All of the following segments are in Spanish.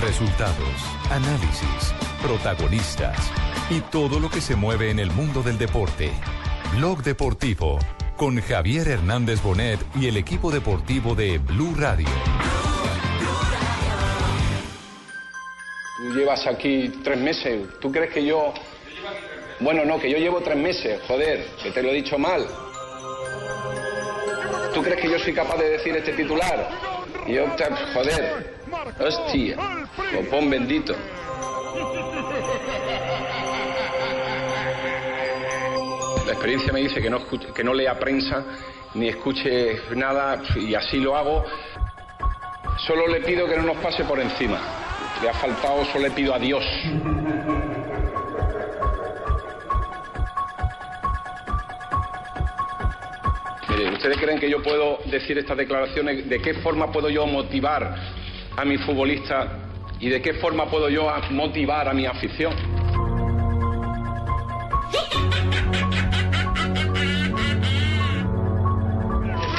Resultados, análisis, protagonistas y todo lo que se mueve en el mundo del deporte. Blog Deportivo con Javier Hernández Bonet y el equipo deportivo de Blue Radio. Tú llevas aquí tres meses. ¿Tú crees que yo... Bueno, no, que yo llevo tres meses, joder, que te lo he dicho mal. ¿Tú crees que yo soy capaz de decir este titular? Yo, te- joder, hostia, lo pon bendito. La experiencia me dice que no, escuche- que no lea prensa ni escuche nada y así lo hago. Solo le pido que no nos pase por encima. Le ha faltado, solo le pido a Dios. Mire, ¿ustedes creen que yo puedo decir estas declaraciones? ¿De qué forma puedo yo motivar a mi futbolista y de qué forma puedo yo motivar a mi afición?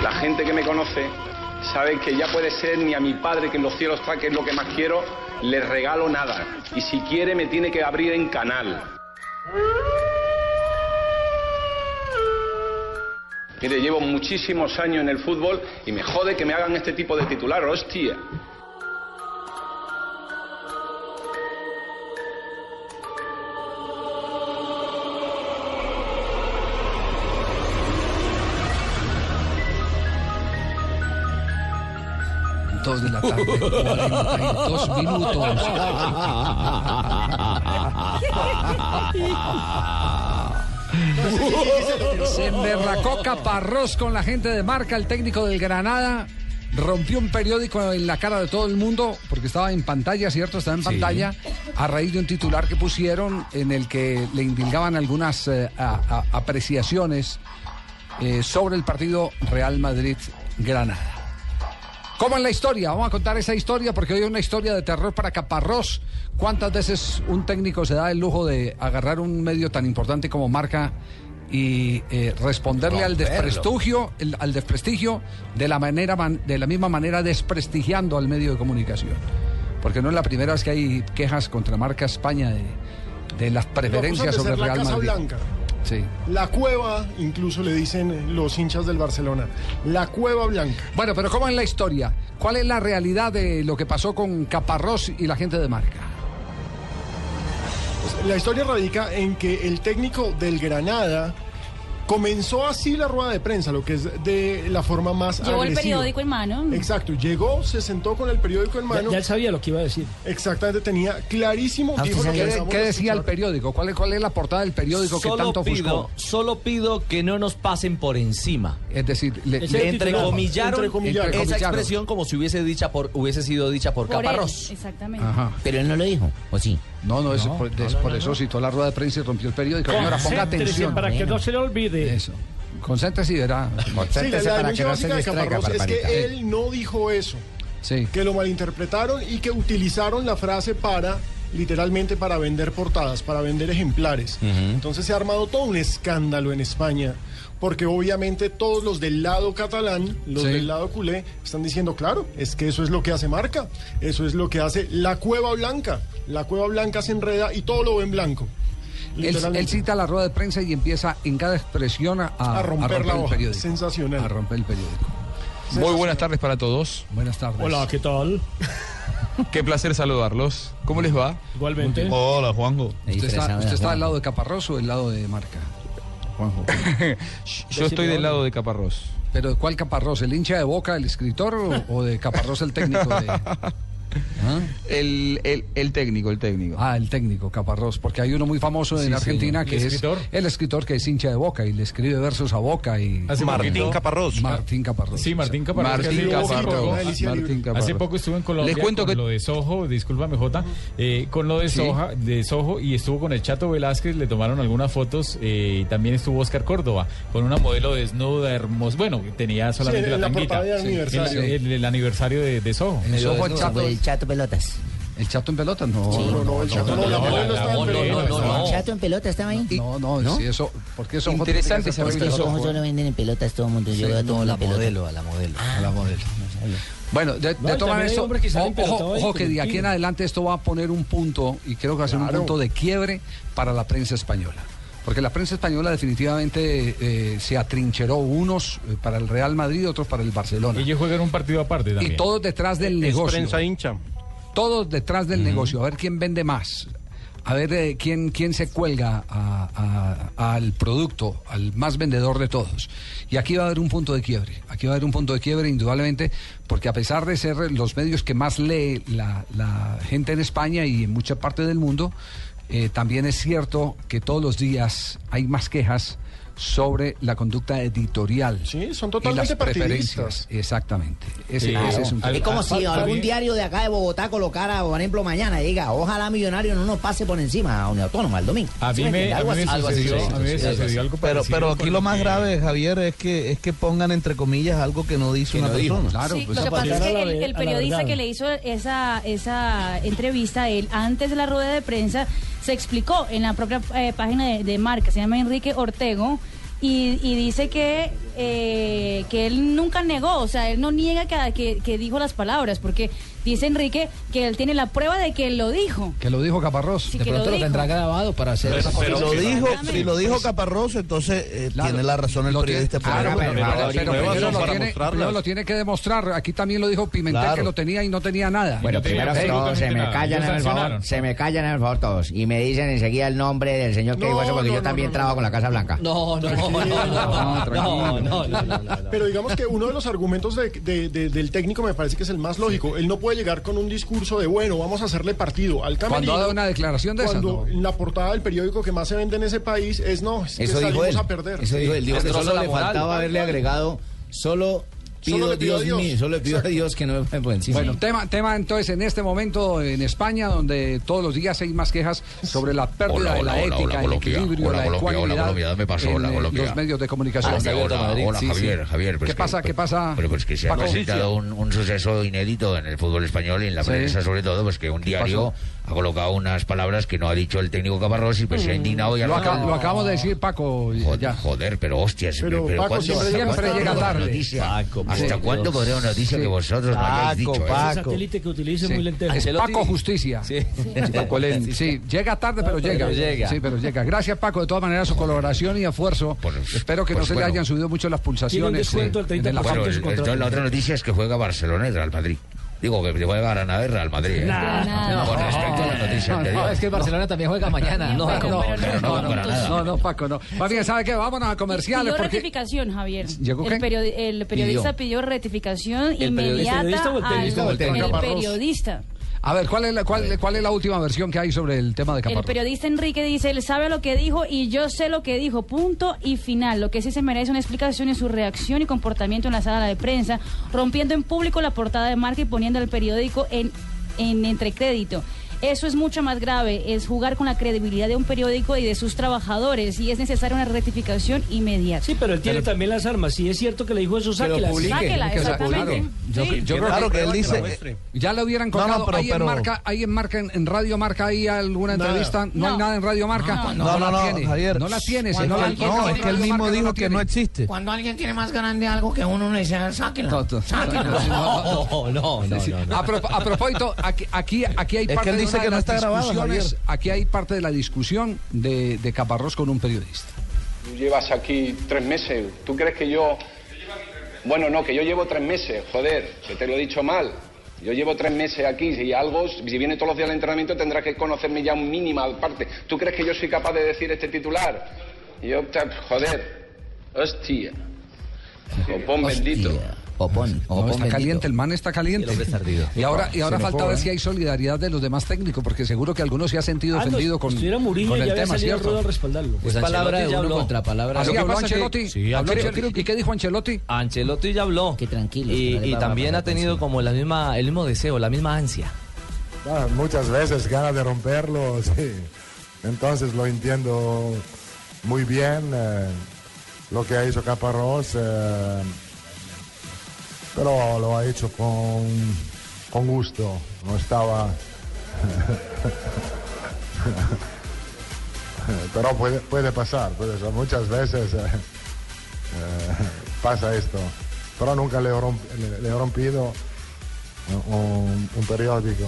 La gente que me conoce sabe que ya puede ser ni a mi padre que en los cielos está, que es lo que más quiero, le regalo nada. Y si quiere me tiene que abrir en canal. Mire, llevo muchísimos años en el fútbol y me jode que me hagan este tipo de titular, hostia. Dos de la tarde, 42 minutos. Se emberracó Caparrós con la gente de marca, el técnico del Granada. Rompió un periódico en la cara de todo el mundo, porque estaba en pantalla, ¿cierto? Estaba en pantalla, a raíz de un titular que pusieron en el que le indilgaban algunas eh, a- a- apreciaciones eh, sobre el partido Real Madrid-Granada. ¿Cómo en la historia? Vamos a contar esa historia porque hoy es una historia de terror para Caparrós. ¿Cuántas veces un técnico se da el lujo de agarrar un medio tan importante como marca y eh, responderle al desprestigio, el- al desprestigio de la manera man- de la misma manera desprestigiando al medio de comunicación? Porque no es la primera vez que hay quejas contra marca España de, de las preferencias Lo acusan sobre Real Casa Madrid. Blanca. Sí. La cueva, incluso le dicen los hinchas del Barcelona. La cueva blanca. Bueno, pero ¿cómo es la historia? ¿Cuál es la realidad de lo que pasó con Caparrós y la gente de marca? Pues, la historia radica en que el técnico del Granada comenzó así la rueda de prensa, lo que es de la forma más Llevó el agresiva. periódico en mano. Exacto, llegó, se sentó con el periódico en mano. ya él sabía lo que iba a decir. Exactamente, tenía clarísimo. Ah, dijo lo que ¿Qué, decía el periódico? ¿Cuál es, ¿Cuál es la portada del periódico que tanto pido, ofuscó? solo pido que no nos pasen por encima. Es decir, le, Entrecomillaron, Entrecomillaron. esa expresión como si hubiese, dicha por, hubiese sido dicha por, Por él, Caparrós. Exactamente. Ajá. Pero él no lo dijo, ¿o sí? No, no, es por, es por eso citó la rueda de prensa y rompió el periódico. Señora, ponga Concéntrese atención. para que no se le olvide. Eso. Concéntrese y verá. Sí, la, la denuncia básica de Caparrós es que él no dijo eso, Sí. que lo malinterpretaron y que utilizaron la frase para literalmente para vender portadas, para vender ejemplares. Entonces se ha armado todo un escándalo en España, porque obviamente todos los del lado catalán, los Sí. del lado culé, están diciendo, claro, es que eso es lo que hace marca, eso es lo que hace la cueva blanca. La cueva blanca se enreda y todo lo ve en blanco. Él, cita la rueda de prensa y empieza en cada expresión a, A romper la el hoja. periódico. Sensacional. A romper el periódico. Muy buenas tardes para todos. Buenas tardes. Hola, ¿qué tal? Qué placer saludarlos. ¿Cómo les va? Igualmente. Hola, Juanjo. ¿Usted está, usted está del lado de Caparrós o del lado de marca? Juanjo. Yo estoy del lado de Caparrós. ¿Pero de cuál Caparrós? ¿El hincha de boca, el escritor o, o de Caparrós, el técnico? De... El, el, el técnico, el técnico. Ah, el técnico, Caparrós, porque hay uno muy famoso en Sí, Argentina sí. que ¿El es escritor? el escritor que es hincha de Boca y le escribe versos a Boca y Hace Martín poquito- Caparrós. Martín Caparrós. Sí, Martín Caparrós. Martín hace poco- Caparrós. Martín Caparrós. Hace poco estuvo en Colombia Les cuento con que- lo de Soho, discúlpame Jota, eh, con lo de, Sí. Soja, de Soho y estuvo con el Chato Velázquez, le tomaron algunas fotos eh, y también estuvo Oscar Córdoba con una modelo desnuda, hermosa, bueno, tenía solamente Sí, en la la tanguita. El, el- el aniversario de, de Soho. En Soho el chato, el chato pelotas. el chato en pelotas, no. Sí. no, no, el chato no, la modelo pelotas. ¿El chato en pelotas estaba ahí? No, no, sí, eso, porque eso Interesante esa Es que esos ojos solo venden en pelotas todo el mundo. Yo veo a todo en pelotas. a la modelo. a la modelo. Bueno, de, de No, todas también maneras, hay esto- ojo, ojo que de aquí en adelante esto va a poner un punto, y creo que va a ser un punto de quiebre para la prensa española. Porque la prensa española definitivamente eh, se atrincheró unos eh, para el Real Madrid, otros para el Barcelona. Ellos juegan un partido aparte también. Y todos detrás del Es negocio. prensa hincha. Todos detrás del negocio. A ver quién vende más. A ver eh, quién, quién se cuelga a- a- al producto, al más vendedor de todos. Y aquí va a haber un punto de quiebre. Aquí va a haber un punto de quiebre, indudablemente, porque a pesar de ser los medios que más lee la, la gente en España y en mucha parte del mundo, eh, también es cierto que todos los días hay más quejas sobre la conducta editorial. Sí, son y totalmente las preferencias. partidistas. Exactamente. Ese, Sí, ese es un Es como si algún diario de acá de Bogotá colocara, por ejemplo, mañana y diga, ojalá Millonario no nos pase por encima a Unión Autónoma el domingo. A ¿Sí mí me, sucedió, algo Pero, parecido pero aquí lo más grave, Javier, es que es que pongan entre comillas algo que no dice Que una no dijo. persona. Claro, Sí, pues, lo que pasa es que el, el periodista que le hizo esa, esa entrevista a él antes de la rueda de prensa se explicó en la propia eh, página de, marca, se llama Enrique Ortego. Y, y dice que, eh, que él nunca negó, o sea, él no niega que, que dijo las palabras, porque Dice Enrique que él tiene la prueba de que lo dijo. Que lo dijo Caparrós. De que pronto lo, tendrá grabado para hacer esa pero. Si, lo dijo, si lo dijo Caparrós, entonces tiene la razón el periodista. Claro, pero, pero lo tiene, que demostrar. Aquí también lo dijo Pimentel que lo tenía y no tenía nada. Bueno, primero se me callan en el favor, se me callan en el favor todos. Y me dicen enseguida el nombre del señor que dijo eso, porque yo también trabajo con la Casa Blanca. No, no, no, Pero digamos que uno de los argumentos del técnico me parece que es el más lógico. Él no puede llegar con un discurso de, bueno, vamos a hacerle partido al Cuando camerino. ha dado una declaración de esas, Cuando la portada del periódico que más se vende en ese país es, no, es que Eso dijo salimos él. a perder. Eso dijo él. Dijo que solo le faltaba haberle agregado, solo pido, Solo le pido a Dios, Dios. mío, solo le pido a Dios que no me por encima. Bueno, tema, tema entonces en este momento en España, donde todos los días hay más quejas sobre la pérdida Hola, de hola, la hola, ética, hola, el Colombia. equilibrio, Hola, la ecuanimidad Colombia, ¿dónde pasó? en Hola, Colombia. los medios de comunicación. Hola, hola, hola, Sí, sí. Javier, Javier. pues ¿Qué pasa? ¿Qué pasa? Pero pues que se ha presentado un, un suceso inédito en el fútbol español y en la Sí. prensa sobre todo, pues que un diario ha colocado unas palabras que no ha dicho el técnico Caparrós y pues se ha indignado y Lo, aca- lo acabamos de decir, Paco. Joder, ya. joder, pero hostias, Pero, pero, Paco, ¿cuándo- siempre hasta llega- cuándo siempre llega tarde. noticia? Paco, ¿Hasta cuándo podrá una noticia Sí. que vosotros no hayáis Paco, dicho? Paco. satélite que utilice Sí. muy lentejo. Es Paco Justicia. Sí. Paco Len. Sí, llega tarde, pero llega. pero llega. Sí, pero llega. Gracias, Paco, de todas maneras, su colaboración y esfuerzo. Por- Espero que no pues se bueno. le hayan subido mucho las pulsaciones. del 30% en la Bueno, el- el- la otra noticia es que juega Barcelona y Real Madrid. Digo que juega Granada y Real Madrid. ¿eh? Nah. Con respecto a la noticia No, anterior. No, es que el Barcelona también juega mañana. No, Paco, no, pero no No, no, no, no, Paco, no. Más bien, ¿sabe qué? Vámonos a comerciales. Pidió Porque... rectificación, Javier. ¿Llegó el, periodi- el periodista pidió rectificación ¿El periodista- inmediata periodista o el al- periodista o el técnico? el periodista. A ver, ¿cuál es, la, cuál, ¿cuál es la última versión que hay sobre el tema de El Caparrós? periodista Enrique dice, él sabe lo que dijo y yo sé lo que dijo, punto y final. Lo que sí se merece una explicación es su reacción y comportamiento en la sala de prensa, rompiendo en público la portada de marca y poniendo el periódico en, en entrecrédito. Eso es mucho más grave, es jugar con la credibilidad de un periódico y de sus trabajadores y es necesaria una rectificación inmediata. Sí, pero él tiene también las armas. Si es cierto que le dijo eso. Sáquela, Que sa- exactamente. Yo- Sí. yo creo Claro que él dice. Ya le hubieran No, no, colgado. pero- ¿Hay, en pero- marca, ¿Hay en marca, en, en Radio Marca, hay alguna entrevista? No, No. hay nada en Radio Marca. No, No, no, la no, tiene. Javier. No la tiene. No, la alguien- tiene, No, es que él mismo dijo que no existe. Cuando alguien tiene más grande algo que uno, uno dice, sáquenlo. No, no, no, no, No, no. no, no, Sí, no, no. A, pro- a propósito, aquí, aquí, aquí hay Es que parte él de dice que no está grabado, Javier. Aquí hay parte de la discusión de, de Caparrós con un periodista. Tú llevas aquí tres meses. ¿Tú crees que yo.? Bueno, no, que yo llevo tres meses, joder, que te lo he dicho mal. Yo llevo tres meses aquí y algo, si viene todos los días al entrenamiento tendrás que conocerme ya un mínima parte. ¿Tú crees que yo soy capaz de decir este titular? Y yo, joder, hostia. Copón bendito. Opón, No, está bendito. caliente, el man está caliente. Ardido. Y ahora, y ahora falta ver ¿eh? si hay solidaridad de los demás técnicos, porque seguro que algunos se ha sentido Ah, no, ofendido con, estuviera Murillo, con el tema, ¿cierto? Respaldarlo. Pues Es palabra Ancelotti de ya uno habló. contra palabra. Lo ¿Así que que- Ancelotti? ¿Y qué dijo Ancelotti? Ancelotti ya habló. Qué tranquilo. Y, y también ha tenido como la misma, el mismo deseo, la misma ansia. Ah, muchas veces ganas de romperlo, sí. Entonces lo entiendo muy bien eh, lo que ha hecho Caparrós, eh, pero lo ha hecho con, con gusto, no estaba... pero puede, puede pasar, puede ser. muchas veces eh, eh, pasa esto, pero nunca le he, romp- rompido un, un periódico.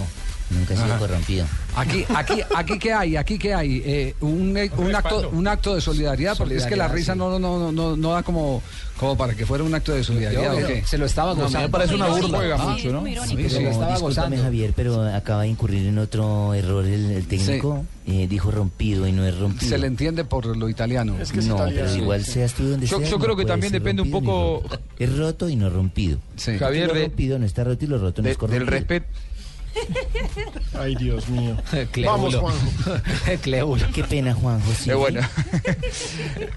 Nunca he sido Ajá. corrompido. Aquí, aquí, aquí qué hay, aquí qué hay, Eh, un, un acto, un acto de solidaridad, porque es que la Solidaridad, risa sí. no, no, no, no, no da como, como para que fuera un acto de solidaridad. Yo- ¿o qué? se lo estaba No, gozando. me parece una burla. irónico. Ah, Sí, es muy irónico. sí, Se sí. lo estaba Discúlpame, gozando. Javier, pero acaba de incurrir en otro error el, el técnico. Eh, dijo rompido y no es rompido. Se le entiende por lo italiano. no, pero igual seas tú donde Yo- seas, yo no creo que puede también depende un poco-. Es roto y no rompido. Javier, rompido no está roto y lo roto no de- es corrompido. del respeto. Ay, Dios mío. Vamos, Juanjo. Qué pena, Juanjo. sí. Eh, bueno.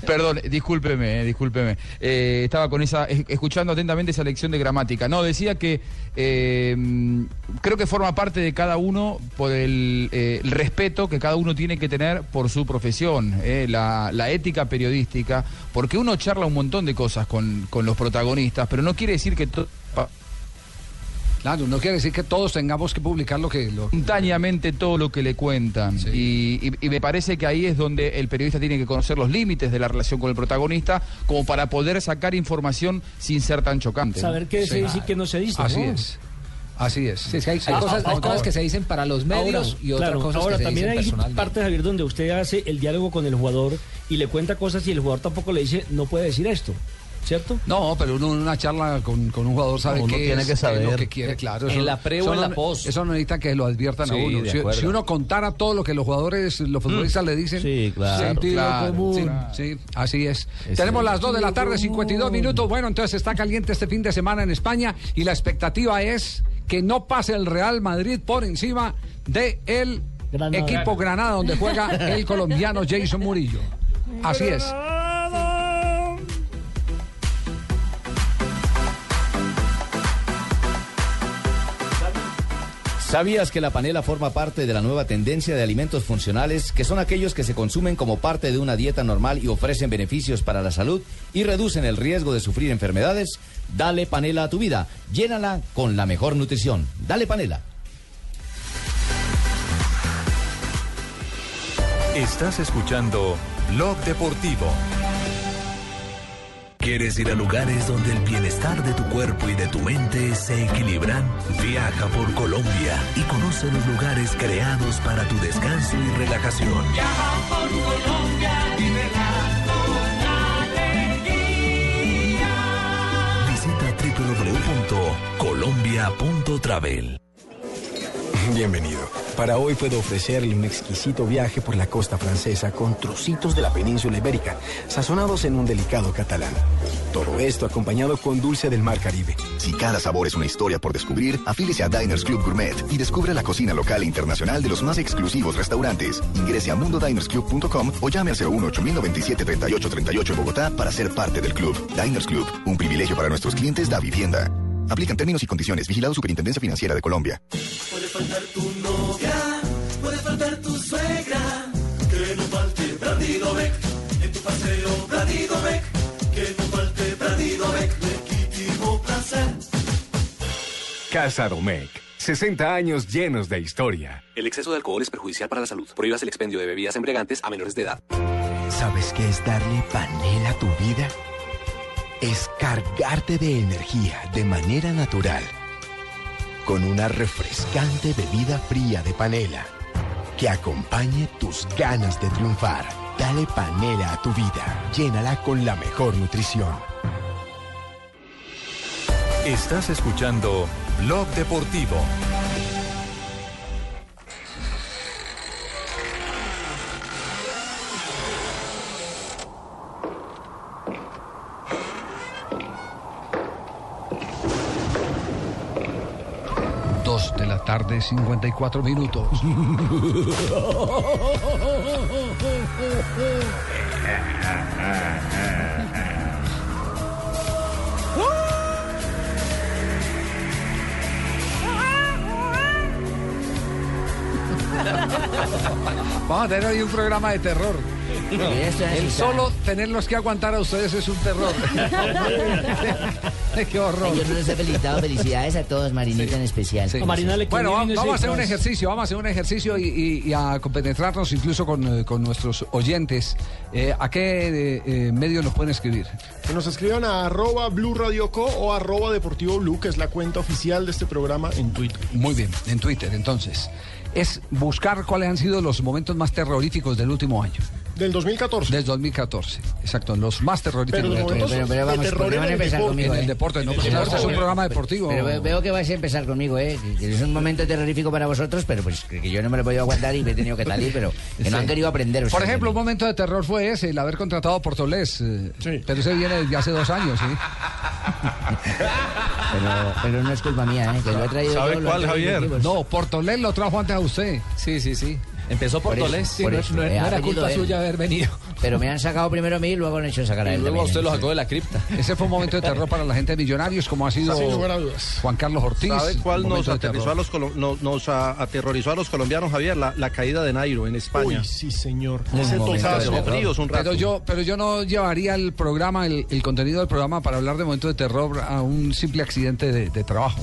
Perdón, discúlpeme, eh, discúlpeme. Eh, estaba con esa, es- escuchando atentamente esa lección de gramática. No, decía que eh, creo que forma parte de cada uno por el, eh, el respeto que cada uno tiene que tener por su profesión, eh, la, la ética periodística, porque uno charla un montón de cosas con, con los protagonistas, pero no quiere decir que todo... Claro, no quiere decir que todos tengamos que publicar lo que... Lo... espontáneamente todo lo que le cuentan. Y, y- y me parece que ahí es donde el periodista tiene que conocer los límites de la relación con el protagonista, como para poder sacar información sin ser tan chocante. Saber qué se dice y qué no se dice. Así ¿no? es. Así es. Sí, es que hay, hay Ah, cosas, hay ah, cosas ah, que se dicen para los medios Ahora, y otras claro, cosas ahora que se también dicen hay partes, Javier, donde usted hace el diálogo con el jugador y le cuenta cosas y el jugador tampoco le dice, no puede decir esto, ¿cierto? No, pero uno en una charla con, con un jugador sabe No, uno qué tiene es, que es lo saber. que quiere, claro. En la pre o eso en no- la post. Eso no necesita que lo adviertan a uno. Si, uno contara todo lo que los jugadores, los futbolistas le dicen, Sí, claro, sentido claro, común. sí. Sí, así es. Es Tenemos las 2 de la tarde, 52 minutos. Bueno, entonces está caliente este fin de semana en España y la expectativa es que no pase el Real Madrid por encima de el Granada. equipo Granada donde juega el colombiano Jason Murillo. Así es. ¿Sabías que la panela forma parte de la nueva tendencia de alimentos funcionales, que son aquellos que se consumen como parte de una dieta normal y ofrecen beneficios para la salud y reducen el riesgo de sufrir enfermedades? Dale panela a tu vida, llénala con la mejor nutrición. Dale panela. Estás escuchando Blog Deportivo. ¿Quieres ir a lugares donde el bienestar de tu cuerpo y de tu mente se equilibran? Viaja por Colombia y conoce los lugares creados para tu descanso y relajación. Viaja por Colombia, Visita www.colombia.travel. Bienvenido. Para hoy puedo ofrecerle un exquisito viaje por la costa francesa con trocitos de la península ibérica, sazonados en un delicado catalán. Todo esto acompañado con dulce del mar Caribe. Si cada sabor es una historia por descubrir, afílese a Diners Club Gourmet y descubra la cocina local e internacional de los más exclusivos restaurantes. Ingrese a mundodinersclub.com o llame al 01 8097 3838 en Bogotá para ser parte del club. Diners Club, un privilegio para nuestros clientes da vivienda. Aplican términos y condiciones. Vigilado Superintendencia Financiera de Colombia. Puede faltar tu novia, puede faltar tu suegra, que no falte en tu paseo que no falte legítimo placer. Casa Domecq. 60 años llenos de historia. El exceso de alcohol es perjudicial para la salud. Prohíbas el expendio de bebidas embriagantes a menores de edad. ¿Sabes qué es darle panela a tu vida? Es cargarte de energía de manera natural. Con una refrescante bebida fría de panela que acompañe tus ganas de triunfar. Dale panela a tu vida. Llénala con la mejor nutrición. Estás escuchando Blog Deportivo. Tarde, 54 minutos. Vamos a tener hoy un programa de terror. El solo tenerlos que aguantar a ustedes es un terror. Qué horror. Yo no les he felicitado. Felicidades a todos, Marinita en especial. Bueno, va- vamos a hacer un ejercicio, vamos a hacer un ejercicio y, y- y a compenetrarnos incluso con, eh, con nuestros oyentes. Eh, ¿A qué eh, eh, medio nos pueden escribir? Que nos escriban a arroba Blue Radio Co o arroba Deportivo Blue, que es la cuenta oficial de este programa en Twitter. Muy bien, en Twitter, entonces. Es buscar cuáles han sido los momentos más terroríficos del último año. Del 2014. Del 2014, exacto, los más terroríficos Pero los de todos. momentos Pero- pero vamos, de terror ¿por qué van a empezar deporte? conmigo, En el eh? deporte, no, el claro, este es un programa deportivo. Pero ve- veo que vais a empezar conmigo, ¿eh? Es un momento terrorífico para vosotros, pero pues que yo no me lo he podido aguantar y me he tenido que salir, pero que no Sí. han querido aprender. Por ejemplo, un momento de terror fue ese, el haber contratado a Portolés. eh, Pero ese viene desde hace dos años, ¿sí? Pero, pero no es culpa mía, ¿eh? Que lo he traído yo, lo han traído equipos. No, Portolés lo trajo antes a usted. Sí, sí, sí. Empezó Por eso, Portolés. por eso, eh, ha venido él. haber venido. Pero me han sacado primero a mí y luego han hecho sacar a él. también, ¿eh? de la cripta. Ese fue un momento de terror para la gente de Millonarios, como ha sido. Juan Carlos Ortiz. ¿Sabe cuál nos momento aterrorizó, a terror. los, colo- no- nos a- aterrorizó a los colombianos, Javier? La, la caída de Nairo en España. Uy, sí, señor. Ese momento fríos un rato. Pero yo, pero yo no llevaría el programa, el, el contenido del programa para hablar de momentos de terror a un simple accidente de, de trabajo.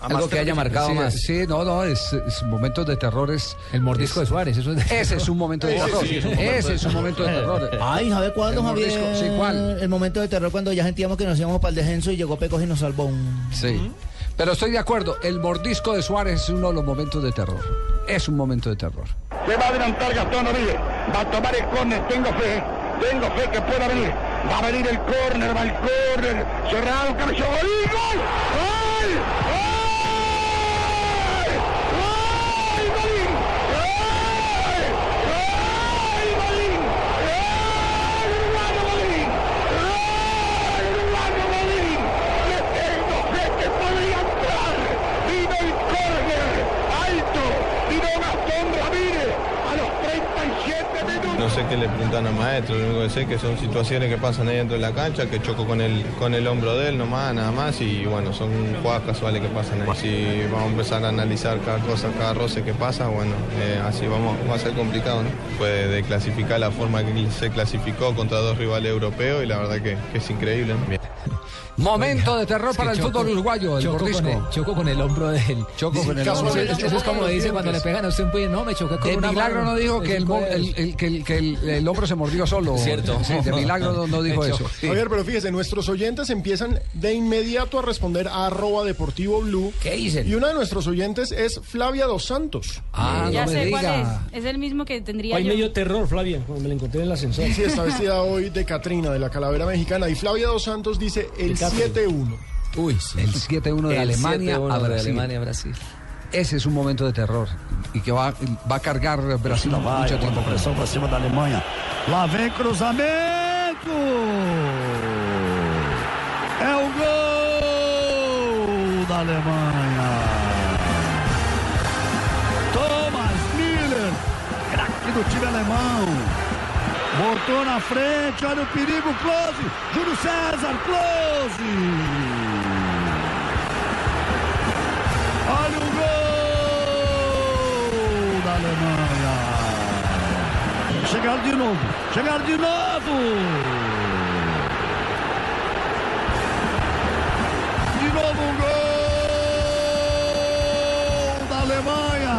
Algo que haya marcado Sí, más. Sí, no, no, es, es momentos de terror. Es, El mordisco de Suárez, eso es de- Ese es un momento de terror. sí es un momento Ese de es un momento de terror. Ay, ¿sabe cuándo, El Javier? mordisco, sí, ¿cuál? El momento de terror cuando ya sentíamos que nos íbamos para el descenso y llegó Pecos y nos salvó un... Sí. Pero estoy de acuerdo, el mordisco de Suárez es uno de los momentos de terror. Es un momento de terror. Se va a adelantar Gastón Oribe. Va a tomar el córner. Tengo fe. Tengo fe que pueda venir. Va a venir el córner. Va el córner. Cerrado. Cabezón. ¡Gol! ¡Gol! ¡Gol! Golín! ¡Gol! ¡Gol! Golín! ¡Gol! Uruguayo Golín! ¡Gol! Uruguayo Golín! Le tengo fe que podría entrar. Vino el córner. Alto. Vino Gastón Ramírez. A los 37 minutos. No sé qué le preguntan al maestro, lo único que sé que son situaciones que pasan ahí dentro de la cancha, que choco con el, con el hombro de él nomás, nada más, y bueno, son jugadas casuales que pasan ahí. Si vamos a empezar a analizar cada cosa, cada roce que pasa, bueno, eh, así vamos, va a ser complicado, ¿no? Puede de clasificar la forma que se clasificó contra dos rivales europeos y la verdad que, es increíble. Momento de terror para el fútbol uruguayo, el choco con el, choco con el hombro de él. Choco con el Eso- hombro. Eso, es como dice cuando le pegan a usted un puño. No, me choqué con De una milagro mano. no dijo que el, que que hombro se mordió solo. Cierto. Sí, de milagro no, no dijo eso. Javier, pero fíjese, nuestros oyentes empiezan de inmediato a responder a arroba deportivo blue. ¿Qué dicen? Y una de nuestros oyentes es Flavia Dos Santos. Ah, ya no sé me cuál diga. es. Es el mismo que tendría Hoy yo. me dio terror, Flavia, cuando me la encontré en el ascensor. Sí, está vestida hoy de Catrina, de la calavera mexicana. Y Flavia Dos Santos dice el. 7-1. Uy, sí. El 7-1 de El Alemania 7-1 a de Brasil. Alemania a Brasil. Ese es un momento de terror y que va, va a cargar Brasil mucho tiempo. Pressão pra cima da Alemanha. Lá vem cruzamento! É o gol da Alemanha. Thomas Miller, craque do time alemão. Botou na frente, olha o perigo, close. Júlio César, close. Olha o gol da Alemanha. Chegaram de novo, chegaram de novo. De novo um gol da Alemanha.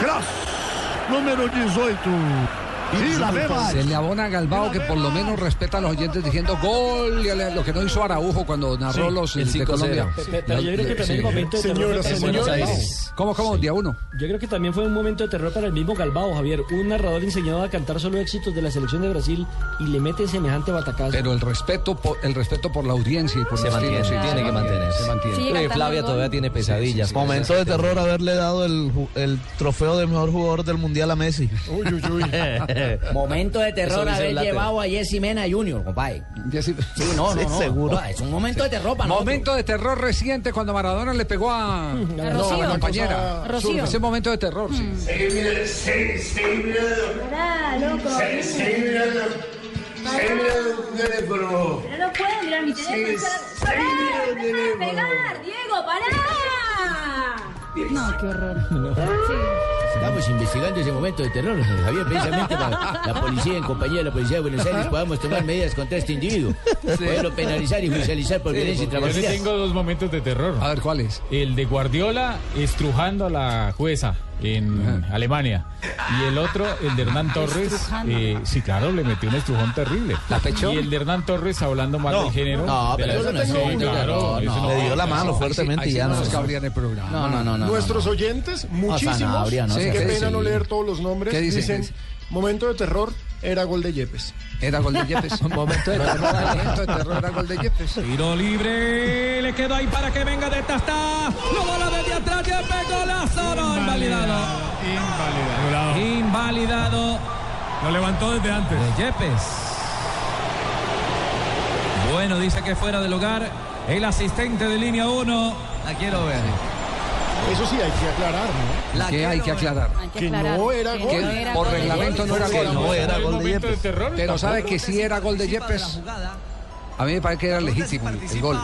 Cross, número 18. La. Se le abona a Galbao que por lo menos respeta a los oyentes diciendo gol, lo que no hizo Araujo cuando narró Sí, los el de 5-0. Colombia. Pe- pe- pero yo creo que también momento de terror Señoras señores, Aires. ¿Cómo, cómo? Día uno. Yo creo que también fue un momento de terror para el mismo Galbao, Javier. Un narrador enseñado a cantar solo éxitos de la selección de Brasil y le mete semejante batacazo. Pero el respeto por, el respeto por la audiencia y por Se el estilo, mantiene, sí, tiene se que mantenerse. Se mantiene. Flavia todavía tiene pesadillas. Momento de terror haberle dado el, ju- el trofeo del mejor jugador del mundial a Messi. Uy, uy, uy. Momento de terror haber llevado a Jessy Mena Junior, compadre. Sí, no, no, Sí, no. seguro. No, Es un momento de terror para nosotros. Momento de terror reciente cuando Maradona le pegó a, A no, Rocío. a la compañera. Cosa Rocío. Ese momento de terror, sí. Pará, loco. Pero no puedo mirar mi teléfono. No me puedes pegar, Diego, pará. No, qué horror. Estamos investigando ese momento de terror, Javier, precisamente para la policía en compañía de la Policía de Buenos Aires podamos tomar medidas contra este individuo. Poderlo penalizar y judicializar por violencia Yo le intrafamiliar. tengo dos momentos de terror. A ver, ¿cuál es? El de Guardiola estrujando a la jueza en Alemania. Y el otro, el de Hernán Torres. Eh, sí, claro, le metió un estrujón terrible. ¿La pechó? Y el de Hernán Torres hablando mal del género. No, pero eso no es Sí, claro, no. no- Le dio la mano fuertemente y ya no no. nos cabría en el programa. No, no, no, no. Nuestros oyentes, muchísimos, no, qué ¿qué pena dice? no leer todos los nombres, ¿Qué dice? dicen, ¿Qué dice? momento de terror, era gol de Yepes. Era gol de Yepes. momento de terror. momento de terror era gol de Yepes. Tiro libre, le quedó ahí para que venga de Tastá. Lo bola desde atrás, Yepes, golazo, no, invalidado. Invalidado. Invalidado. Lo levantó desde antes. De Yepes. Bueno, dice que fuera del hogar el asistente de línea 1. La quiero ver. Eso sí hay que aclarar, ¿no? ¿Qué hay que aclarar? Hay que Que aclarar. no era Que gol. no era Por gol de reglamento no era gol. no era gol de Yepes. Pero sabe que sí era gol de Yepes. A mí me parece que era legítimo el gol.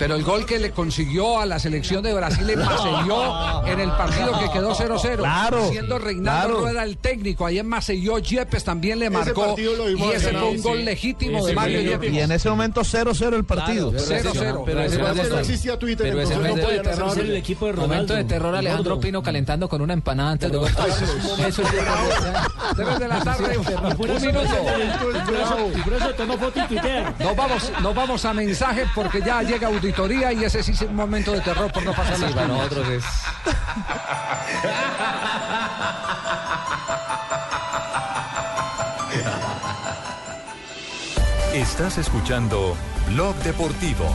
Pero el gol que le consiguió a la selección de Brasil en Maceió en el partido que quedó 0-0. Claro, Siendo Reinaldo claro. Rueda el técnico. Ahí en Maceió Yepes también le marcó. Y ese fue un gol sí. legítimo de Mario fue Yepes. Y en ese momento 0-0 el partido. Claro, 0-0. Pero ese no existía Twitter, pero ese es de terror el equipo de Ronaldo. Momento de terror, Alejandro. Pino calentando con una empanada antes de Eso es de la tarde, un eso- minuto. y por eso- y por eso tomó foto y tuitear. Nos vamos, nos vamos a mensajes porque ya llega auditoría y ese sí es un momento de terror por no pasar Sí, las para nosotros es. Estás escuchando Blog Deportivo.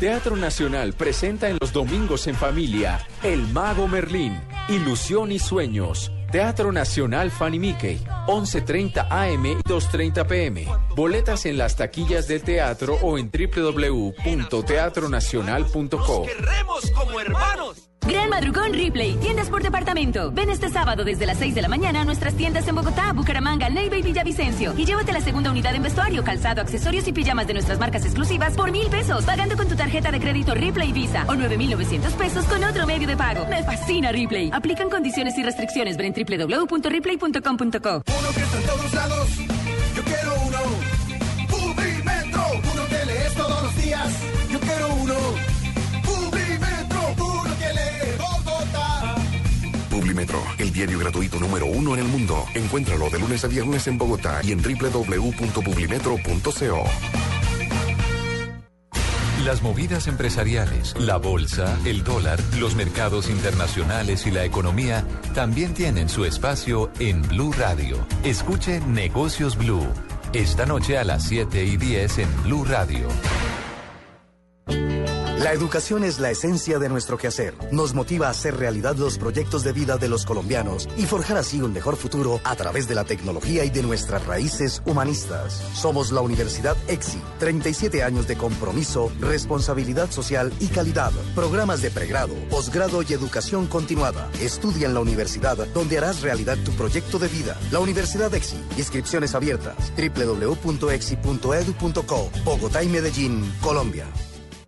Teatro Nacional presenta en los domingos en familia El Mago Merlín, Ilusión y Sueños. Teatro Nacional Fanny Mickey, 11.30 AM y 2.30 PM. Boletas en las taquillas del teatro o en www.teatronacional.co. ¡Queremos como hermanos! Gran Madrugón Ripley, tiendas por departamento. Ven este sábado desde las 6 de la mañana a nuestras tiendas en Bogotá, Bucaramanga, Neiva y Villavicencio. Y llévate la segunda unidad en vestuario, calzado, accesorios y pijamas de nuestras marcas exclusivas por mil pesos, pagando con tu tarjeta de crédito Ripley Visa o 9,900 pesos con otro medio de pago. Me fascina Ripley. Aplican condiciones y restricciones. Ven en www.ripley.com.co. Uno que está en todos lados, yo quiero uno. Uno que lees todos los días, yo quiero uno. Publimetro, el diario gratuito número uno en el mundo. Encuéntralo de lunes a viernes en Bogotá y en www.publimetro.co. Las movidas empresariales, la bolsa, el dólar, los mercados internacionales y la economía también tienen su espacio en Blue Radio. Escuche Negocios Blue. Esta noche a las 7 y 10 en Blue Radio. La educación es la esencia de nuestro quehacer. Nos motiva a hacer realidad los proyectos de vida de los colombianos y forjar así un mejor futuro a través de la tecnología y de nuestras raíces humanistas. Somos la Universidad EXI. 37 años de compromiso, responsabilidad social y calidad. Programas de pregrado, posgrado y educación continuada. Estudia en la universidad donde harás realidad tu proyecto de vida. La Universidad EXI. Inscripciones abiertas. www.exi.edu.co. Bogotá y Medellín, Colombia.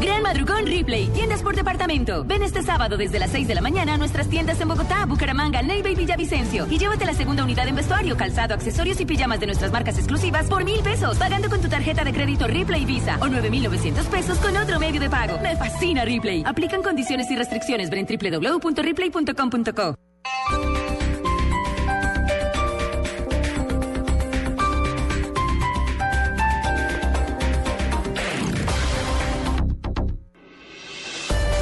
Gran Madrugón Replay, tiendas por departamento. Ven este sábado desde las 6 de la mañana a nuestras tiendas en Bogotá, Bucaramanga, Neiva y Villavicencio. Y llévate la segunda unidad en vestuario, calzado, accesorios y pijamas de nuestras marcas exclusivas por mil pesos, pagando con tu tarjeta de crédito Replay Visa o 9,900 pesos con otro medio de pago. Me fascina Replay. Aplican condiciones y restricciones. Ven en www.replay.com.co.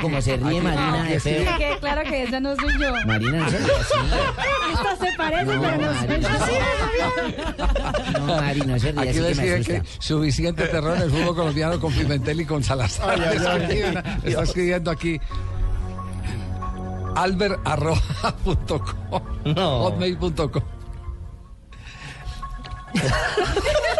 Como se ríe Marina de Sí, feo. que claro que esa no soy yo. Marina, no se ríe así. Esta se parece, No, pero no soy Marina. yo. No, no se ríe Aquí así que decía suficiente terror en el fútbol colombiano con Pimentel y con Salazar. Ay, ay, ay. Está- Está escribiendo aquí albertarroja.com hotmail.com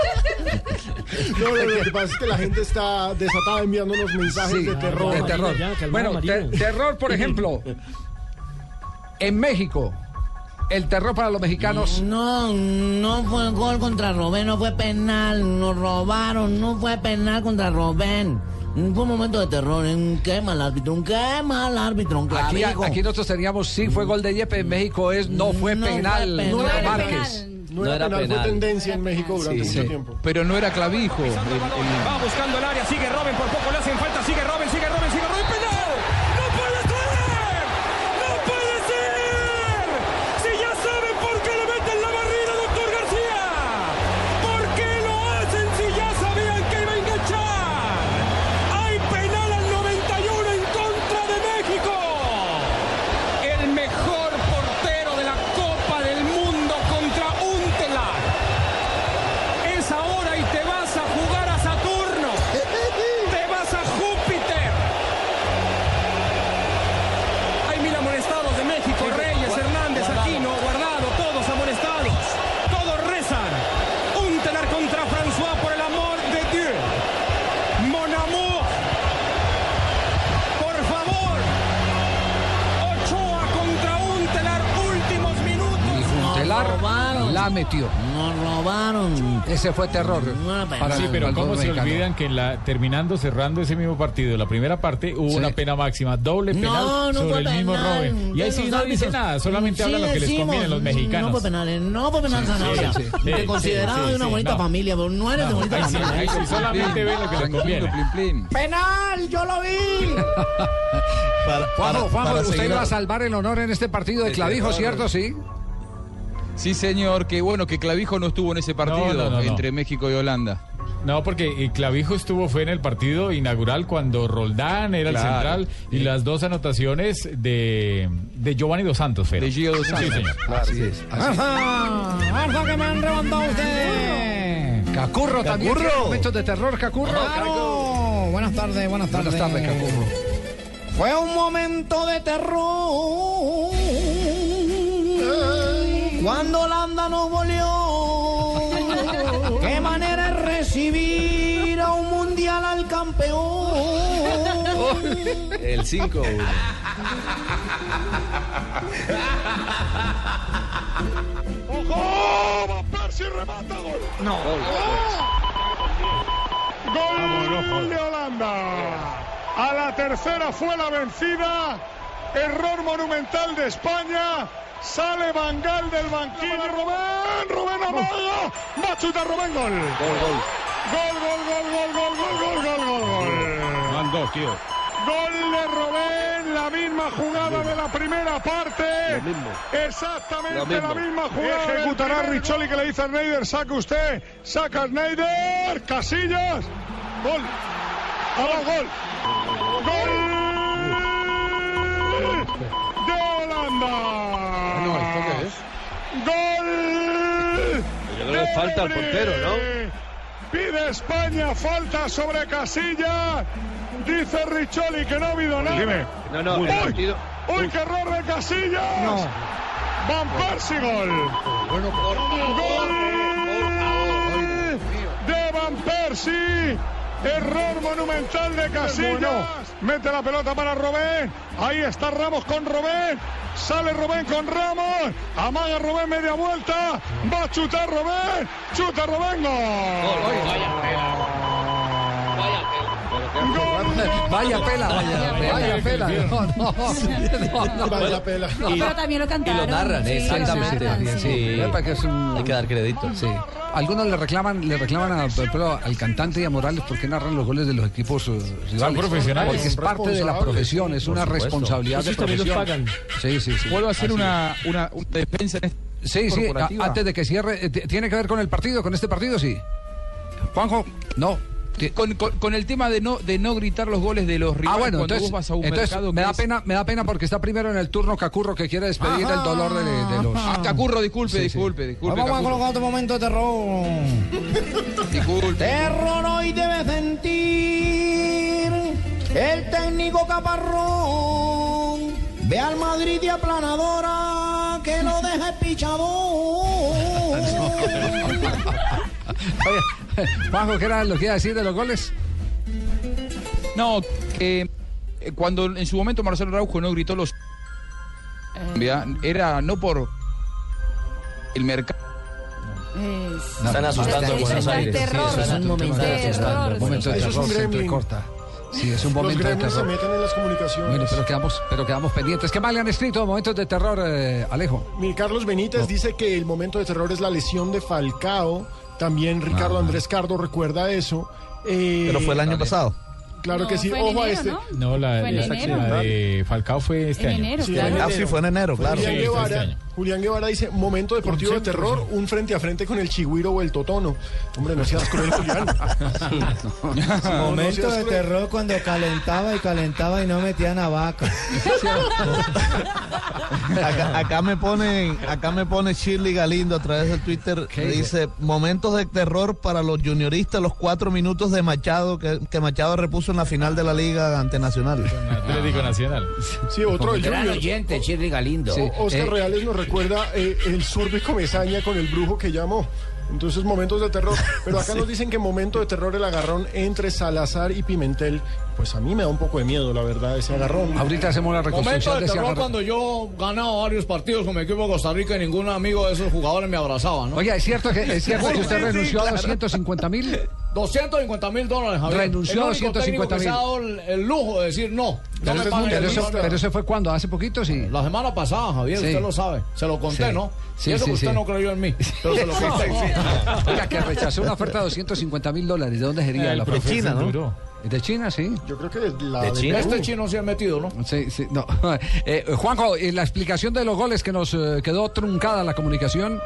No, no, lo que pasa es que la gente está desatada enviándonos mensajes Sí, de terror. de terror. bueno, te- terror, por ejemplo, en México, el terror para los mexicanos. No, no fue gol contra Robén, no fue penal, nos robaron, no fue penal contra Robén. Fue un momento de terror, un qué mal árbitro, un qué mal árbitro, un Aquí, nosotros teníamos sí fue gol de Yepes, en México es no fue No fue penal, penal. no No era Márquez. No era penal, fue tendencia en México durante Sí, mucho sí. tiempo. Pero no era clavijo. El- el- Va buscando el área, sigue Robin, por poco metió. Nos robaron. Ese fue terror. para sí, el- pero para el ¿cómo fútbol se mexicano. olvidan que en la, terminando, cerrando ese mismo partido, la primera parte, hubo Sí. una pena máxima, doble No, penal no sobre fue el mismo penal. Robin? Y ahí sí no dice nada, solamente Sí habla lo que les decimos, conviene a los mexicanos. No fue penal, no fue penal Sí, sí, sí, Te sí, considerado sí, de una sí, bonita no. familia, pero no eres de No, bonita ahí sí, familia. ahí sí solamente ve lo que les conviene. ¡Penal! ¡Yo lo vi! Juanjo, Juanjo, usted iba a salvar el honor en este partido de Clavijo. ¿cierto? Sí. Sí, señor, que bueno, que Clavijo no estuvo en ese partido no, no, no. entre México y Holanda. No, porque eh, Clavijo estuvo, fue en el partido inaugural cuando Roldán era el central y las dos anotaciones de, de Giovanni Dos Santos. fueron. De Gio Dos Sí, Santos. señor. Así es. ¡Arza! ¡Arza que me han levantado ustedes! Cacurro también Cacurro. momentos de terror, Cacurro. Claro. Buenas tardes, buenas tardes. Buenas tardes, Cacurro. Fue un momento de terror. Cuando Holanda nos goleó. Qué manera de recibir a un mundial al campeón. El 5. ¡Ojo! ¡Va Percy, remata gol! No. Gol de Holanda. A la tercera fue la vencida Error monumental de España. Sale Bangal del banquillo. Rubén, Rubén amaga. Va a chutar Rubén, gol. Gol, gol. Gol, gol, gol, gol, gol, gol, gol, gol, gol. Van dos, tío. Gol de Robén, la misma jugada de la primera parte. Exactamente Lo mismo. la misma jugada. Ejecutará Richoli que le dice a Schneider, saca usted, saca Schneider, Casillas. Gol. Ahora gol. Gol Holanda. Gol. Yo creo que falta al portero, ¿no? Pide España falta sobre Casillas. Dice Richoli que no ha habido nada. Dime. No, no, Uy, uy, qué error de Casillas. Van Persie gol. Gol de Van Persie. Error monumental de Casillas. Mete la pelota para Robén. Ahí está Ramos con Robén. Sale Robén con Ramos. Amaga Robén media vuelta. Va a chutar Robén. Chuta Robén. Gol. pela, vaya, vaya pela. No, no, no, no. Vaya pela. Pero también lo Y cantaron. lo narran, Sí, exactamente. lo narran, Sí. Epa, que es un- Hay que dar crédito. Sí. Algunos le reclaman, le reclaman a, ejemplo, al cantante y a Morales porque narran los goles de los equipos eh, rivales. profesionales. Porque es Son parte de la profesión, es una responsabilidad de profesión. pagan. Sí, sí, sí. ¿Puedo hacer Así una, una, una defensa en este Sí, sí, a- antes de que cierre, eh, ¿tiene que ver con el partido, con este partido? Sí. Juanjo, no. Con, con- con el tema de no, de no gritar los goles de los rivales Ah, bueno, cuando entonces, vos vas a un entonces mercado me da es- pena, me da pena porque está primero en el turno Cacurro que quiere despedir el dolor de, de los. Ah, Cacurro, disculpe, Sí, sí. disculpe, disculpe. Vamos a colocar otro momento de terror. Disculpe. Terror hoy debe sentir el técnico caparrón. Ve al Madrid y aplanadora que lo deje pichador. Oye, Juanjo, ¿qué era lo que iba a decir de los goles? No, que eh, cuando en su momento Marcelo Araujo no gritó los... Ya, Era no por el mercado. Es- Están asustando a es- Buenos es Aires. terror, Sí, es son un terror. momento de Eso es terror un se gremlin. entrecorta. Sí, es un Los momento de gremios se terror. meten en las comunicaciones. Bueno, pero quedamos, pero quedamos pendientes. ¿Qué más le han escrito? Momentos de terror, eh, Alejo. Mi Carlos Benítez dice que el momento de terror es la lesión de Falcao. También Ricardo Andrés Cardo recuerda eso. Eh, Pero fue el año pasado. Claro No, que sí. Ojo a este. ¿no? No, la, Fue en esa- enero. la de Falcao fue este En año. enero, Sí, claro. Ah, sí, fue en enero, claro. Sí, fue este año. Julián Guevara dice, momento deportivo de terror, un frente a frente con el Chigüiro o el Totono. Hombre, no seas cruel, Julián. No, no seas cruel. terror cuando calentaba y calentaba y no metían a vaca. Acá, acá me ponen, acá me pone Shirley Galindo a través del Twitter, ¿Qué que dice momentos de terror para los junioristas, los cuatro minutos de Machado que, que Machado repuso en la final de la Liga ante Nacional. Atlético Nacional. Sí, otro Gran oyente, Chirri Galindo. Sí. Oscar Eh, Reales nos recuerda eh, el y comezaña con el brujo que llamó. Entonces, momentos de terror. Pero acá nos dicen que momento de terror el agarrón entre Salazar y Pimentel. Pues a mí me da un poco de miedo, la verdad, ese agarrón. Ahorita hacemos la Momento reconstrucción de de terror agarrón. cuando yo ganaba varios partidos con mi equipo de Costa Rica y ningún amigo de esos jugadores me abrazaba, ¿no? Oye, ¿es cierto que, es cierto que usted renunció a 250 mil? 250 mil dólares, Javier. Renunció a El único 250 técnico que se ha dado el, el lujo de decir no. No Pero, me eso- pero eso, pero eso fue cuando, hace poquito, sí. La semana pasada, Javier, Sí. usted lo sabe. Se lo conté, Sí. ¿no? Sí, y eso sí, que usted sí. no creyó en mí. Pero se lo conté. Oiga, que rechazó una oferta de 250 mil dólares. ¿De dónde sería El la? China, ¿no? De China, sí. Yo creo que la ¿De China? Perú. Este chino se ha metido, ¿no? Sí, sí, no. Eh, Juanjo, eh, la explicación de los goles que nos eh, quedó truncada la comunicación.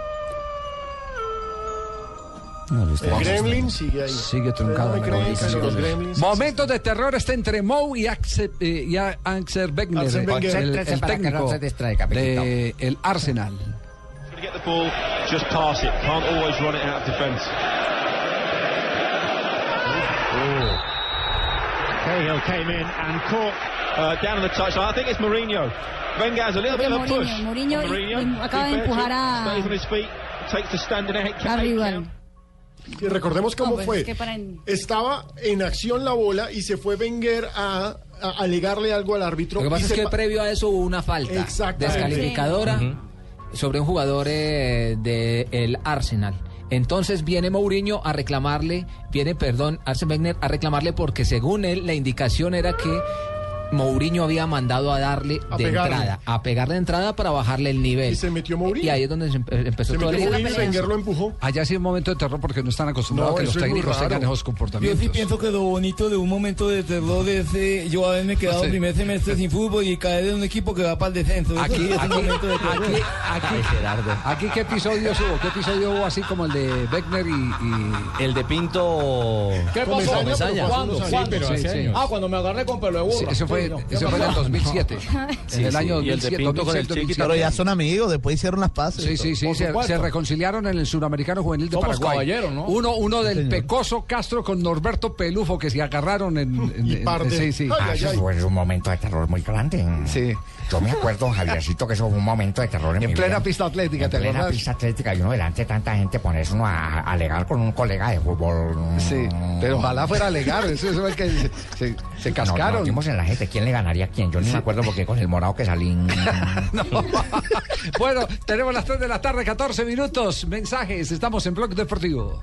El Gremlin sigue ahí. Sigue la no los Momentos de terror está entre Mou y Axel, eh, y Axel Axel el, el técnico no distraiga, de el Arsenal. to get the ball, just pass it. Can't always run it out of defence. Cahill came in and caught uh, down on the touchline. I think it's Mourinho. Wenger has a little De bit of a Mourinho, push. Mourinho y acaba de empujar a- Stays on his feet, takes the standing rival. Y recordemos cómo No, pues, fue. es que para Estaba en acción la bola y se fue Wenger a, a alegarle algo al árbitro. Lo que pasa es que pa- previo a eso hubo una falta descalificadora sobre un jugador eh, del Arsenal. Entonces viene Mourinho a reclamarle, viene, perdón, Arsene Wenger a reclamarle porque según él la indicación era que Mourinho había mandado a darle A de pegarle. entrada, a pegarle de entrada para bajarle el nivel. Y se metió Mourinho. Y ahí es donde se empe- empezó Se todo metió el Mourinho, Wenger lo empujó. Allá sí es un momento de terror porque no están acostumbrados No, a que los eso es técnicos tengan esos Yo comportamientos. sí pienso que lo bonito de un momento de terror es eh, yo haberme quedado Sí. primer semestre sin fútbol y caer en un equipo que va para el descenso. Eso Aquí, es un aquí, momento de terror. aquí, aquí, aquí, ¿qué episodio hubo? ¿Qué episodio hubo así como el de Beckner y, y- El de Pinto. ¿Qué pasó? ¿Cuándo? ¿Cuándo? sí, ¿Cuándo? pero hace años. Ah, cuando me agarré con pelo de burra. ese fue, No. ese fue en el 2007. Sí, en el año y el de 2007, Pinto con el 2007, Chiquita. Pero ya son amigos, después hicieron las paces. Sí, sí, sí, se, se reconciliaron en el Suramericano Juvenil de Somos Paraguay. caballeros, ¿no? Uno, uno del Pecoso Castro con Norberto Pelufo que se agarraron en... en- en- sí, sí. Ah, eso fue un momento de terror muy grande. Sí. Yo me acuerdo, Javiercito, que eso fue un momento de terror en, En mi plena vida. pista atlética, En ¿te plena acordás? pista atlética y uno delante de tanta gente ponerse uno a, a alegar con un colega de fútbol. Sí, pero ojalá fuera a alegar, eso es que se, se- se cascaron. Nos dimos en la gente, ¿quién le ganaría a quién? Yo ni me acuerdo porque con el morado que salí. Bueno, tenemos las 3 de la tarde, 14 minutos. Mensajes, estamos en Blog Deportivo.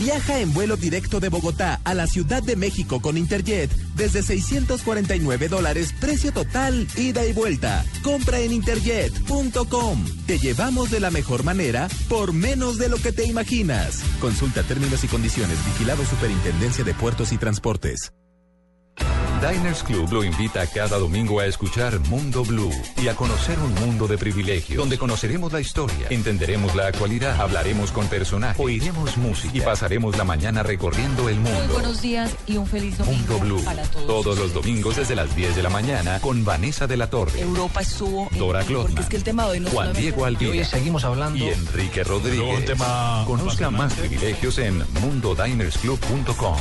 Viaja en vuelo directo de Bogotá a la Ciudad de México con Interjet desde 649 dólares, precio total, ida y vuelta. Compra en interjet.com. Te llevamos de la mejor manera por menos de lo que te imaginas. Consulta términos y condiciones. Vigilado Superintendencia de Puertos y Transportes. Diners Club lo invita cada domingo a escuchar Mundo Blue y a conocer un mundo de privilegios, donde conoceremos la historia, entenderemos la actualidad, hablaremos con personajes, oiremos música y pasaremos la mañana recorriendo el Muy mundo. buenos días y un feliz domingo Mundo Blue, para todos. todos los domingos desde las 10 de la mañana con Vanessa de la Torre, Europa estuvo Dora porque Clotman, es que el tema de hoy no Juan Diego Alvira. Y hoy seguimos hablando- Y Enrique Rodríguez. Un tema Conozca más privilegios en mundodinersclub.com.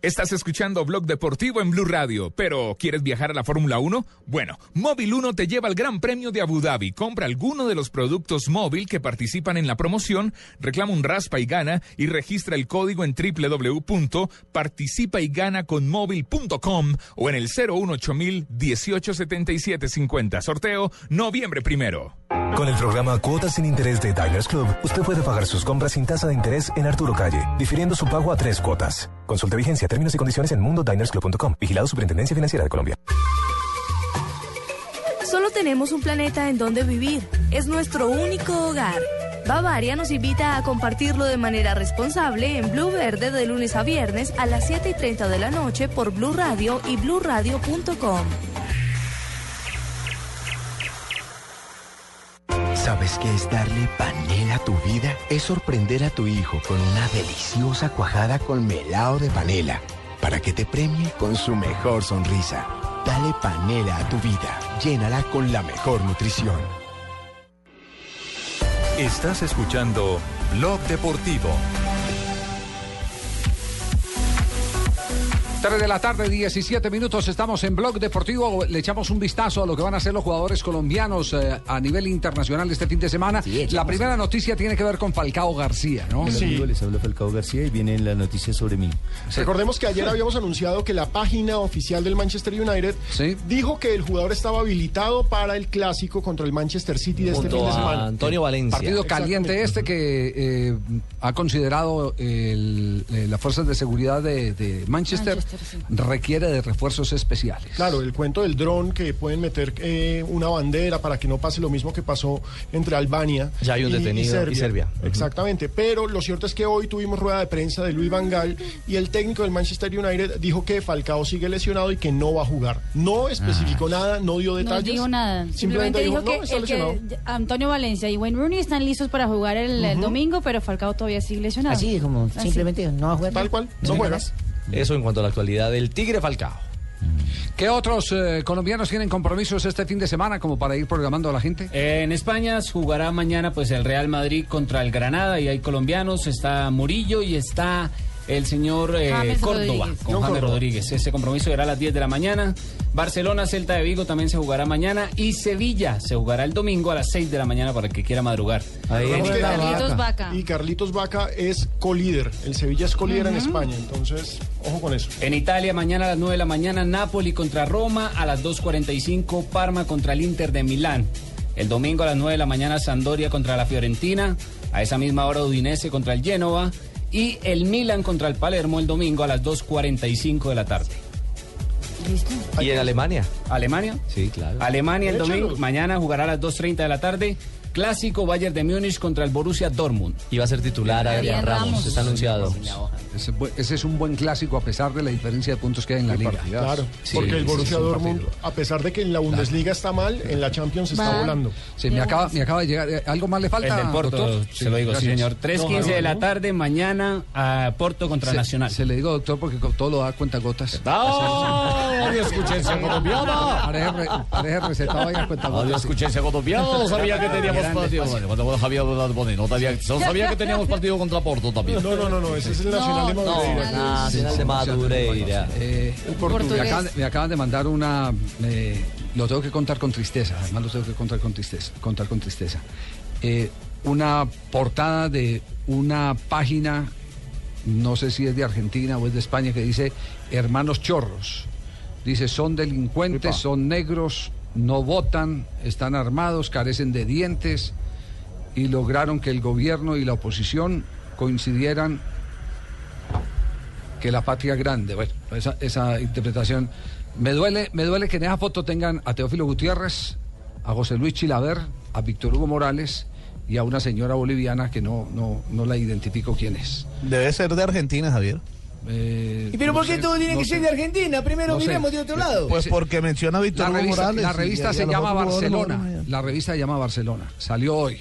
Estás escuchando Blog Deportivo en Blue Radio, pero ¿quieres viajar a la Fórmula 1? Bueno, Móvil 1 te lleva al Gran Premio de Abu Dhabi. Compra alguno de los productos móvil que participan en la promoción, reclama un raspa y gana y registra el código en www.participayganaconmóvil.com o en el 018000 187750. Sorteo noviembre primero. Con el programa Cuotas sin Interés de Diners Club, usted puede pagar sus compras sin tasa de interés en Arturo Calle, difiriendo su pago a tres cuotas. Consulte vigencia, términos y condiciones en mundodinersclub.com. Vigilado Superintendencia Financiera de Colombia. Solo tenemos un planeta en donde vivir. Es nuestro único hogar. Bavaria nos invita a compartirlo de manera responsable en Blue Verde de lunes a viernes a las 7 y 30 de la noche por Blue Radio y bluradio.com. ¿Sabes qué es darle panela a tu vida? Es sorprender a tu hijo con una deliciosa cuajada con melao de panela para que te premie con su mejor sonrisa. Dale panela a tu vida. Llénala con la mejor nutrición. Estás escuchando Blog Deportivo. 3 de la tarde, 17 minutos, estamos en Blog Deportivo. Le echamos un vistazo a lo que van a hacer los jugadores colombianos eh, a nivel internacional este fin de semana. la primera noticia tiene que ver con Falcao García, ¿no? Amigo, les habla Falcao García y vienen las noticias sobre mí. Recordemos que ayer habíamos anunciado que la página oficial del Manchester United dijo que el jugador estaba habilitado para el clásico contra el Manchester City de este fin de semana. Antonio Valencia. Partido caliente este que eh, ha considerado el- eh, las fuerzas de seguridad de, de Manchester, requiere de refuerzos especiales. Claro, el cuento del dron que pueden meter eh, una bandera para que no pase lo mismo que pasó entre Albania Ya hay un detenido y Serbia. Ujú. Exactamente, pero lo cierto es que hoy tuvimos rueda de prensa de Luis Van Gaal y el técnico del Manchester United dijo que Falcao sigue lesionado y que no va a jugar. No especificó nada, no dio No detalles. dijo nada. Simplemente, dijo, "No, está que, el lesionado". que Antonio Valencia y Wayne Rooney están listos para jugar el, domingo, pero Falcao todavía sigue lesionado. Así, como Así. simplemente no va a jugar. Tal cual, no juegas. Eso en cuanto a la actualidad del Tigre Falcao. ¿Qué otros eh, colombianos tienen compromisos este fin de semana como para ir programando a la gente? Eh, En España jugará mañana pues el Real Madrid contra el Granada y hay colombianos, está Murillo y está el señor eh, James Córdoba Rodríguez. con John James Córdoba. Rodríguez. Ese compromiso será a las 10 de la mañana. Barcelona, Celta de Vigo también se jugará mañana. Y Sevilla se jugará el domingo a las 6 de la mañana para el que quiera madrugar. Que- Carlitos Vaca. Y Carlitos Vaca es colíder. El Sevilla es colíder en. España. Entonces, ojo con eso. En Italia, mañana a las 9 de la mañana, Napoli contra Roma, a las 2.45, Parma contra el Inter de Milán. El domingo a las 9 de la mañana, Sampdoria contra la Fiorentina, a esa misma hora Udinese contra el Génova y el Milan contra el Palermo el domingo a las 2.45 de la tarde. ¿Y en Alemania? ¿Alemania? Sí, claro. Alemania el domingo, mañana jugará a las 2.30 de la tarde. Clásico Bayern de Múnich contra el Borussia Dortmund. Y va a ser titular Adrián Ramos, está anunciado. Ese, es un buen clásico a pesar de la diferencia de puntos que hay en la liga. Claro, porque el Borussia Dortmund, a pesar de que en la Bundesliga está mal, en la Champions está volando. Sí, me acaba, me acaba de llegar. eh, ¿Algo más le falta? El del Porto, doctor? se lo digo, sí, señor. 3.15 de la tarde, mañana a Porto contra Se- Nacional. Se le digo, doctor, porque todo lo da cuenta gotas. Radio Escuchencia Colombiana. Parece recetado ahí a cuenta gotas. No sabía que teníamos partido. Bueno, Javier Boni, no sabía, no sabía que teníamos partido contra Porto también. No, no, no, no, ese es el Nacional de Madureira. No, Nacional de Madureira. Eh, portugués. me, acaban, me acaban de mandar una. eh, lo tengo que contar con tristeza. Además, lo tengo que contar con tristeza. Contar con tristeza. Eh, una portada de una página, no sé si es de Argentina o es de España, que dice Hermanos Chorros. Dice: son delincuentes, son negros, no votan, están armados, carecen de dientes y lograron que el gobierno y la oposición coincidieran que la patria grande. Bueno, esa, esa interpretación. Me duele, me duele que en esa foto tengan a Teófilo Gutiérrez, a José Luis Chilaver, a Víctor Hugo Morales y a una señora boliviana que no, no, no la identifico quién es. Debe ser de Argentina, Javier. Eh, ¿Y pero no por qué sé, todo tiene no que sé. ser de Argentina? Primero No sé. miremos de otro lado. Pues porque menciona a Víctor La revista, Morales. la revista y se llama Barcelona. La revista se llama Barcelona. Salió hoy.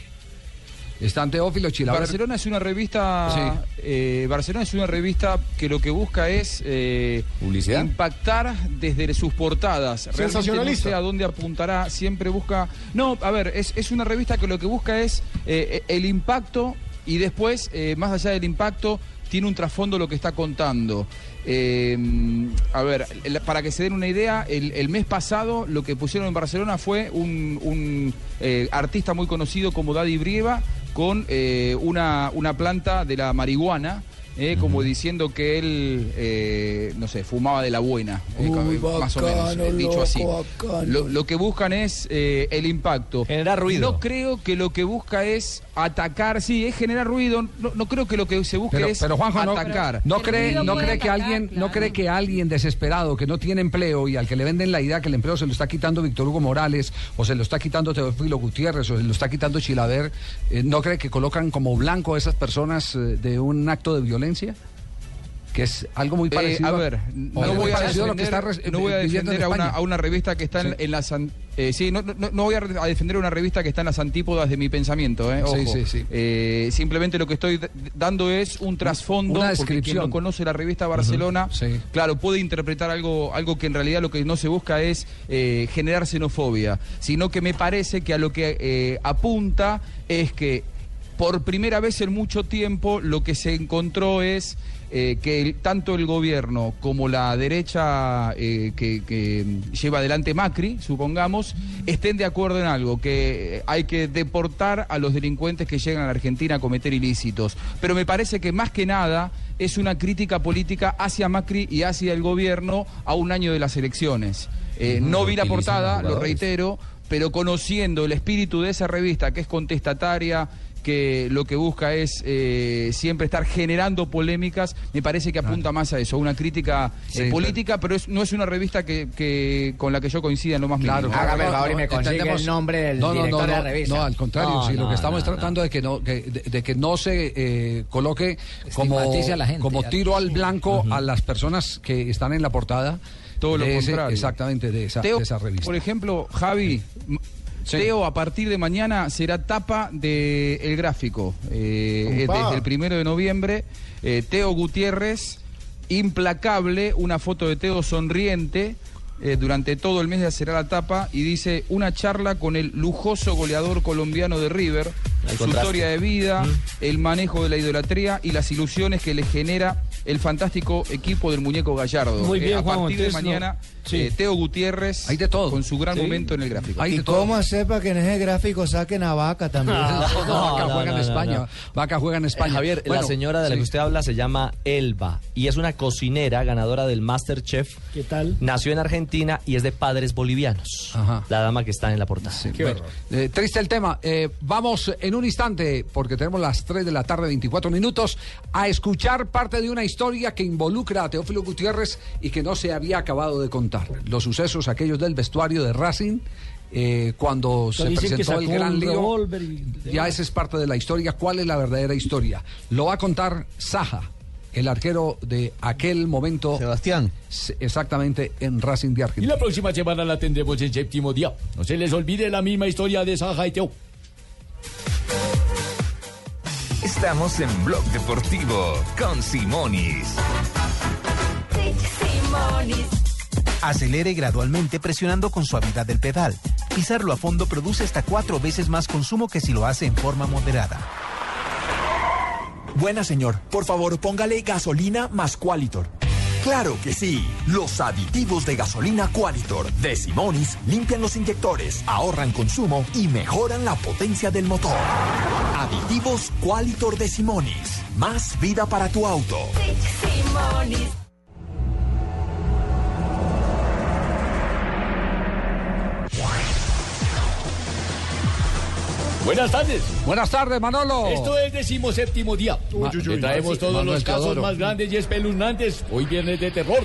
Están Teófilo. Barcelona es una revista. Sí. eh, Barcelona es una revista que lo que busca es eh, ¿Publicidad? impactar desde sus portadas. Realmente No Sensacionalista. sé a dónde apuntará. Siempre busca. No, a ver, es, es una revista que lo que busca es eh, el impacto y después, eh, más allá del impacto, tiene un trasfondo lo que está contando. Eh, a ver, para que se den una idea, el, el mes pasado lo que pusieron en Barcelona fue un, un, eh, artista muy conocido como Daddy Brieva con eh, una, una planta de la marihuana. eh, como diciendo que él, eh, no sé, fumaba de la buena, eh, Uy, más o menos, dicho así. Lo, lo que buscan es el impacto. Generar ruido. No creo que lo que busca es atacar, sí, es generar ruido. No, no creo que lo que se busque Pero, es pero Juanjo, no, atacar. no cree, no cree que alguien, no cree que alguien desesperado que no tiene empleo y al que le venden la idea que el empleo se lo está quitando Víctor Hugo Morales o se lo está quitando Teófilo Gutiérrez o se lo está quitando Chilaver, eh, no cree que colocan como blanco a esas personas eh, de un acto de violencia, que es algo muy Eh, parecido. a ver, no voy a a lo que defender, está no voy a en defender a una, a una revista que está en, en las eh, sí, no, no, no voy a defender una revista que está en las antípodas de mi pensamiento, eh, ojo. sí, sí. Eh, simplemente lo que estoy dando es un trasfondo Una porque quien descripción. no conoce la revista Barcelona, claro, puede interpretar algo algo que en realidad lo que no se busca es eh, generar xenofobia, sino que me parece que a lo que eh, apunta es que por primera vez en mucho tiempo lo que se encontró es eh, que el- tanto el gobierno como la derecha eh, que, que lleva adelante Macri, supongamos, estén de acuerdo en algo, que hay que deportar a los delincuentes que llegan a la Argentina a cometer ilícitos. Pero me parece que más que nada es una crítica política hacia Macri y hacia el gobierno a un año de las elecciones. Eh, no vi la portada, lo reitero, pero conociendo el espíritu de esa revista que es contestataria, que lo que busca es eh, siempre estar generando polémicas, me parece que apunta más a eso, a una crítica Sí, eh, política, pero es- no es una revista que, que- con la que yo coincida en lo más Claro, mínimo. Hágame el favor y me consigue entendemos- el nombre del no, no, director no, de la no, revista. No, al contrario, No, sí, lo que estamos no, tratando de que no, que- de, de que no se eh, coloque como, Estigmatice a la gente, como tiro al blanco a las personas que están en la portada. Todo lo de ese- contrario. exactamente, de esa, Teo, de esa revista. Por ejemplo, Javi, Teo a partir de mañana será tapa de El Gráfico. Eh, desde el primero de noviembre, eh, Teo Gutiérrez, implacable, una foto de Teo sonriente. eh, durante todo el mes será la tapa y dice una charla con el lujoso goleador colombiano de River, su contraste. historia de vida, el manejo de la idolatría y las ilusiones que le genera el fantástico equipo del muñeco Gallardo. Muy bien, a Juanjo, partir de no- mañana, sí. eh, Teo Gutiérrez Hay de todo. con su gran Sí. momento en el gráfico. Hay ¿Y de todo. cómo hacer para que en ese gráfico saquen a Vaca también? No, Vaca juega en España. no. Vaca juega en Eh, España. Javier, Bueno, la señora de la sí. que usted habla se llama Elba y es una cocinera ganadora del Masterchef. ¿Qué tal? Nació en Argentina y es de padres bolivianos. Ajá. La dama que está en la portada. Bueno, eh, triste el tema. Eh, vamos en un instante, porque tenemos las 3 de la tarde, 24 minutos, a escuchar parte de una historia que involucra a Teófilo Gutiérrez y que no se había acabado de contar. Los sucesos aquellos del vestuario de Racing. eh, cuando se presentó el gran lío, y- ya esa es parte de la historia. ¿Cuál es la verdadera historia? Lo va a contar Saja, el arquero de aquel momento. Sebastián. Exactamente, en Racing de Y Argentina. la próxima semana la tendremos en séptimo día. No se les olvide la misma historia de Saja y Teo. Estamos en Blog Deportivo con Simonis. Acelere gradualmente presionando con suavidad el pedal. Pisarlo a fondo produce hasta cuatro veces más consumo que si lo hace en forma moderada. Buena señor, por favor póngale gasolina más Qualitor. Claro que sí, los aditivos de gasolina Qualitor de Simonis limpian los inyectores, ahorran consumo y mejoran la potencia del motor. Aditivos Qualitor de Simonis, más vida para tu auto. Buenas tardes. Buenas tardes, Manolo. Esto es decimoséptimo día. Uy, uy, uy. Le traemos Sí, todos los casos Teodoro. más grandes y espeluznantes. Hoy viernes de terror.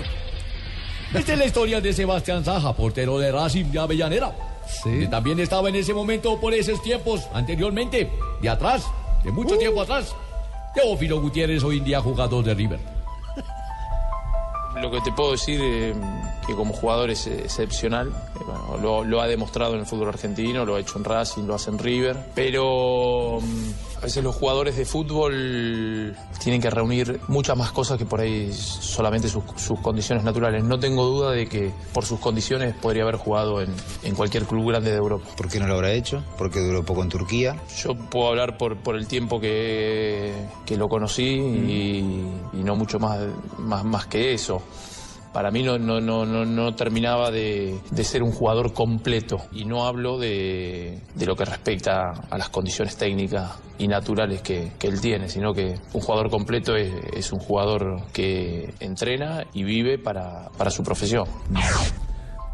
Esta es la historia de Sebastián Saja, portero de Racing de Avellanera. Que también estaba en ese momento por esos tiempos anteriormente, de atrás, de mucho tiempo atrás. Teófilo Gutiérrez, hoy en día jugador de River. Lo que te puedo decir eh, que como jugador es excepcional. Eh, lo ha demostrado en el fútbol argentino, lo ha hecho en Racing, lo hace en River. Pero mm, a veces los jugadores de fútbol tienen que reunir muchas más cosas que por ahí solamente sus, sus condiciones naturales. No tengo duda de que por sus condiciones podría haber jugado en, en cualquier club grande de Europa. ¿Por qué no lo habrá hecho? Porque duró poco en Turquía. Yo puedo hablar por, por el tiempo que, que lo conocí y, y no mucho más, más, más que eso. Para mí no, no, no, no, no terminaba de, de ser un jugador completo y no hablo de, de lo que respecta a las condiciones técnicas y naturales que, que él tiene, sino que un jugador completo es, es un jugador que entrena y vive para, para su profesión.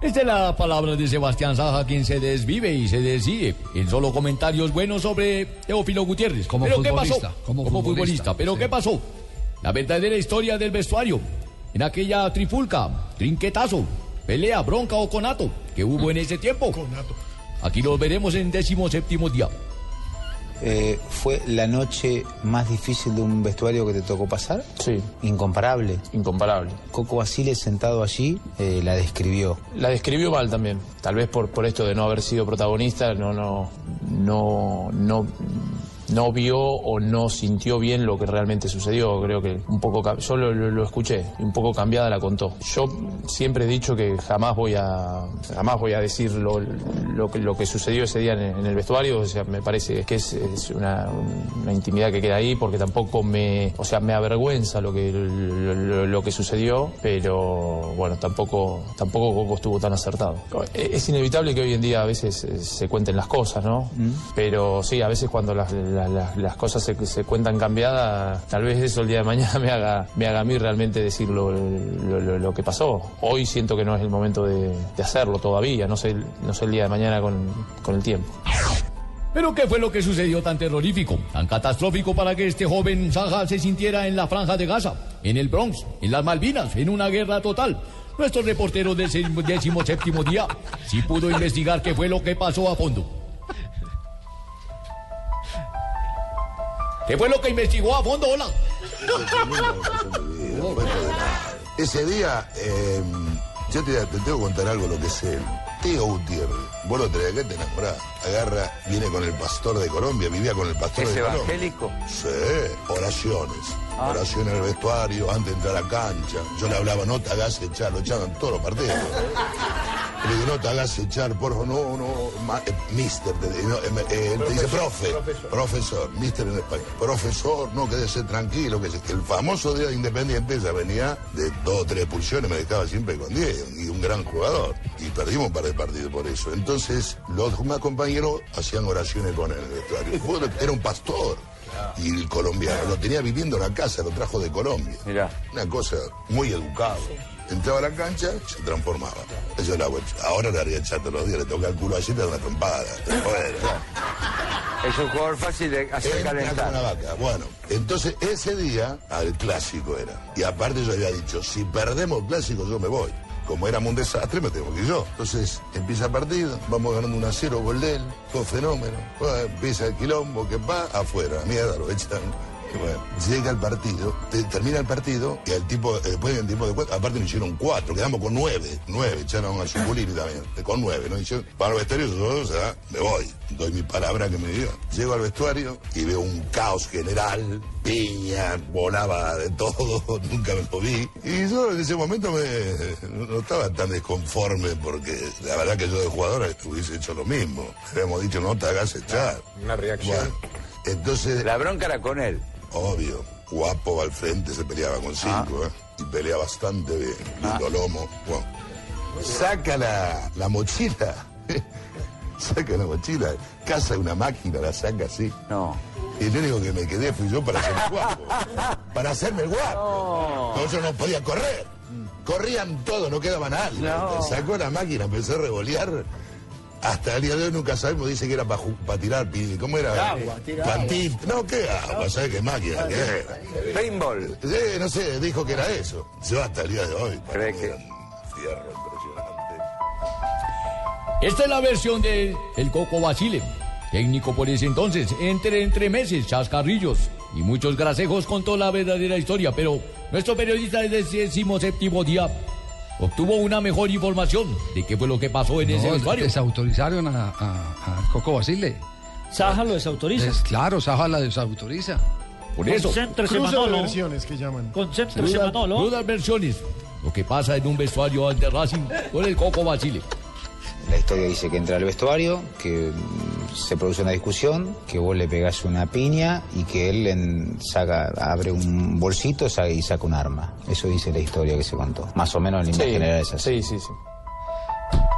Esta es la palabra de Sebastián Saja, quien se desvive y se decide en solo comentarios buenos sobre Teófilo Gutiérrez. Como ¿Pero qué futbolista, pasó? como futbolista. futbolista, ¿Pero sí. qué pasó? La verdadera historia del vestuario. En aquella trifulca, trinquetazo, pelea, bronca o conato que hubo en ese tiempo. Aquí los veremos en décimo séptimo día. Eh, ¿Fue la noche más difícil de un vestuario que te tocó pasar? Sí. Incomparable. Incomparable. Coco Basile sentado allí eh, la describió. La describió mal también. Tal vez por, por esto de no haber sido protagonista, no, no, no, no, no vio o no sintió bien lo que realmente sucedió. Creo que un poco, yo lo, lo- lo escuché, y un poco cambiada la contó. Yo siempre he dicho que jamás voy a, jamás voy a decir lo, lo que, lo que sucedió ese día en, el- en el vestuario. O sea, me parece que es, es una, una intimidad que queda ahí porque tampoco me, o sea, me avergüenza lo que, lo, que sucedió, pero bueno, tampoco, tampoco Coco estuvo tan acertado. Es inevitable que hoy en día a veces eh, se cuenten las cosas, ¿no? Pero sí, a veces cuando las, las- las- las cosas se, se cuentan cambiadas, tal vez eso el día de mañana me haga, me haga a mí realmente decir lo, lo- lo- lo que pasó. Hoy siento que no es el momento de, de hacerlo todavía, no sé, no sé el día de mañana con, con el tiempo. ¿Pero qué fue lo que sucedió tan terrorífico, tan catastrófico para que este joven Saja se sintiera en la franja de Gaza, en el Bronx, en las Malvinas, en una guerra total? Nuestro reportero del décimo séptimo día sí pudo investigar qué fue lo que pasó a fondo. ¿Qué fue lo que investigó a fondo, hola? Ese día, eh, yo te, te tengo que contar algo lo que sé. Teo Gutiérrez, vos lo traes acá, te enamorás. Agarra, viene con el pastor de Colombia, vivía con el pastor ¿Es de Colombia. evangélico? Sí, oraciones. Ah. Oraciones en el vestuario, antes de entrar a la cancha. Yo le hablaba, no te hagas echar, lo echaban todos los partidos. Le digo, no te hagas echar, por favor, no, no, ma- eh, mister, te, no, eh, eh, él te dice profe, profesor, mister en español, profesor, no, quédese tranquilo, que el famoso día de Independiente ya venía de dos o tres expulsiones, me dejaba siempre con 10, y un gran jugador, y perdimos un par de partidos por eso. Entonces, los demás compañeros hacían oraciones con él el jugador era un pastor. Y el colombiano lo tenía viviendo en la casa, lo trajo de Colombia. Una cosa muy educada. Entraba a la cancha, se transformaba. Eso era bueno. Ahora le haría todos los días, le toca el culo así, te da una trompada. Es un jugador fácil de hacer calentar. una vaca. Bueno, entonces ese día, al clásico era. Y aparte yo había dicho, si perdemos clásico yo me voy. Como éramos un desastre, me tengo que ir yo. Entonces empieza el partido, vamos ganando 1 a 0, gol de fenómeno. Empieza el quilombo, que va afuera, mierda, lo echan. Bueno, llega el partido, te- termina el partido y el tipo, eh, después del tiempo de cuatro, aparte nos hicieron cuatro, quedamos con nueve, nueve, echaron a Zuculini también, eh, con nueve, ¿no? Hicieron, para el vestuario yo, o sea, me voy, doy mi palabra que me dio. Llego al vestuario y veo un caos general, piña, volaba de todo, nunca me lo vi. Y yo en ese momento me, no estaba tan desconforme porque la verdad que yo de jugador hubiese hecho lo mismo. Habíamos dicho, no te hagas echar. Una reacción. entonces... La bronca era con él. Obvio. Guapo al frente, se peleaba con cinco, ¿eh? Y pelea bastante bien. Lindo lomo. Bueno. Saca la, la mochila. saca la mochila. Caza una máquina, la saca así. No. Y el único que me quedé fui yo para hacerme el guapo. para hacerme el guapo. No. yo no podía correr. Corrían todos, no quedaba nadie. No. Sacó la máquina, empezó a revolear. Hasta el día de hoy nunca sabemos, dice que era para tirar, pi- ¿cómo era? Agua, tirar. No, ¿qué agua? ¿Sabes qué máquina? ¿Qué era? Paintball. Sí, no sé, dijo que era eso. Yo hasta el día de hoy. ¿Cree que? Fierro impresionante. Esta es la versión de El Coco Basile, técnico por ese entonces, entre entre meses, chascarrillos y muchos grasejos contó la verdadera historia, pero nuestro periodista del décimo séptimo día obtuvo una mejor información de qué fue lo que pasó en ese No, vestuario. desautorizaron a, a- a Coco Basile. Saja lo desautoriza. Es- claro, Saja la desautoriza. Por eso. Cruce de versiones que llaman. Crudas, crudas versiones. Lo que pasa en un vestuario ante Racing con el Coco Basile. La historia dice que entra al vestuario, que mm, se produce una discusión, que vos le pegás una piña y que él en- saca, abre un bolsito saca- y saca un arma. Eso dice la historia que se contó. Más o menos en línea Sí, general es así. Sí, sí, sí.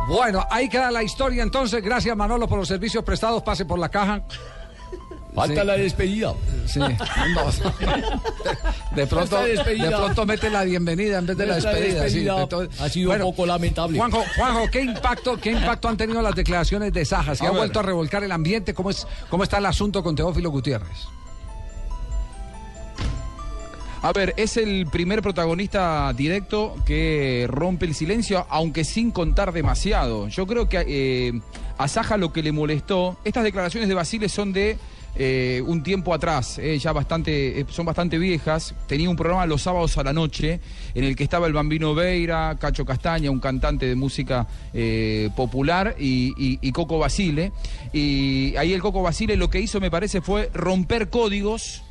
Bueno, ahí queda la historia entonces. Gracias Manolo por los servicios prestados. Pase por la caja. Falta Sí. la despedida. Sí. No. De pronto, despedida. de pronto mete la bienvenida en vez de la despedida. sí. despedida Entonces, ha sido bueno, un poco lamentable. Juanjo, Juanjo, ¿qué impacto, ¿qué impacto han tenido las declaraciones de Saja? ¿Se A ha ver. vuelto a revolcar el ambiente? ¿Cómo, es, ¿Cómo está el asunto con Teófilo Gutiérrez? A ver, es el primer protagonista directo que rompe el silencio, aunque sin contar demasiado. Yo creo que eh, a Saja lo que le molestó, estas declaraciones de Basile son de eh, un tiempo atrás, eh, ya bastante, eh, son bastante viejas. Tenía un programa los sábados a la noche en el que estaba el Bambino Veira, Cacho Castaña, un cantante de música popular, y, y- y Coco Basile. Y ahí el Coco Basile lo que hizo, me parece, fue romper códigos.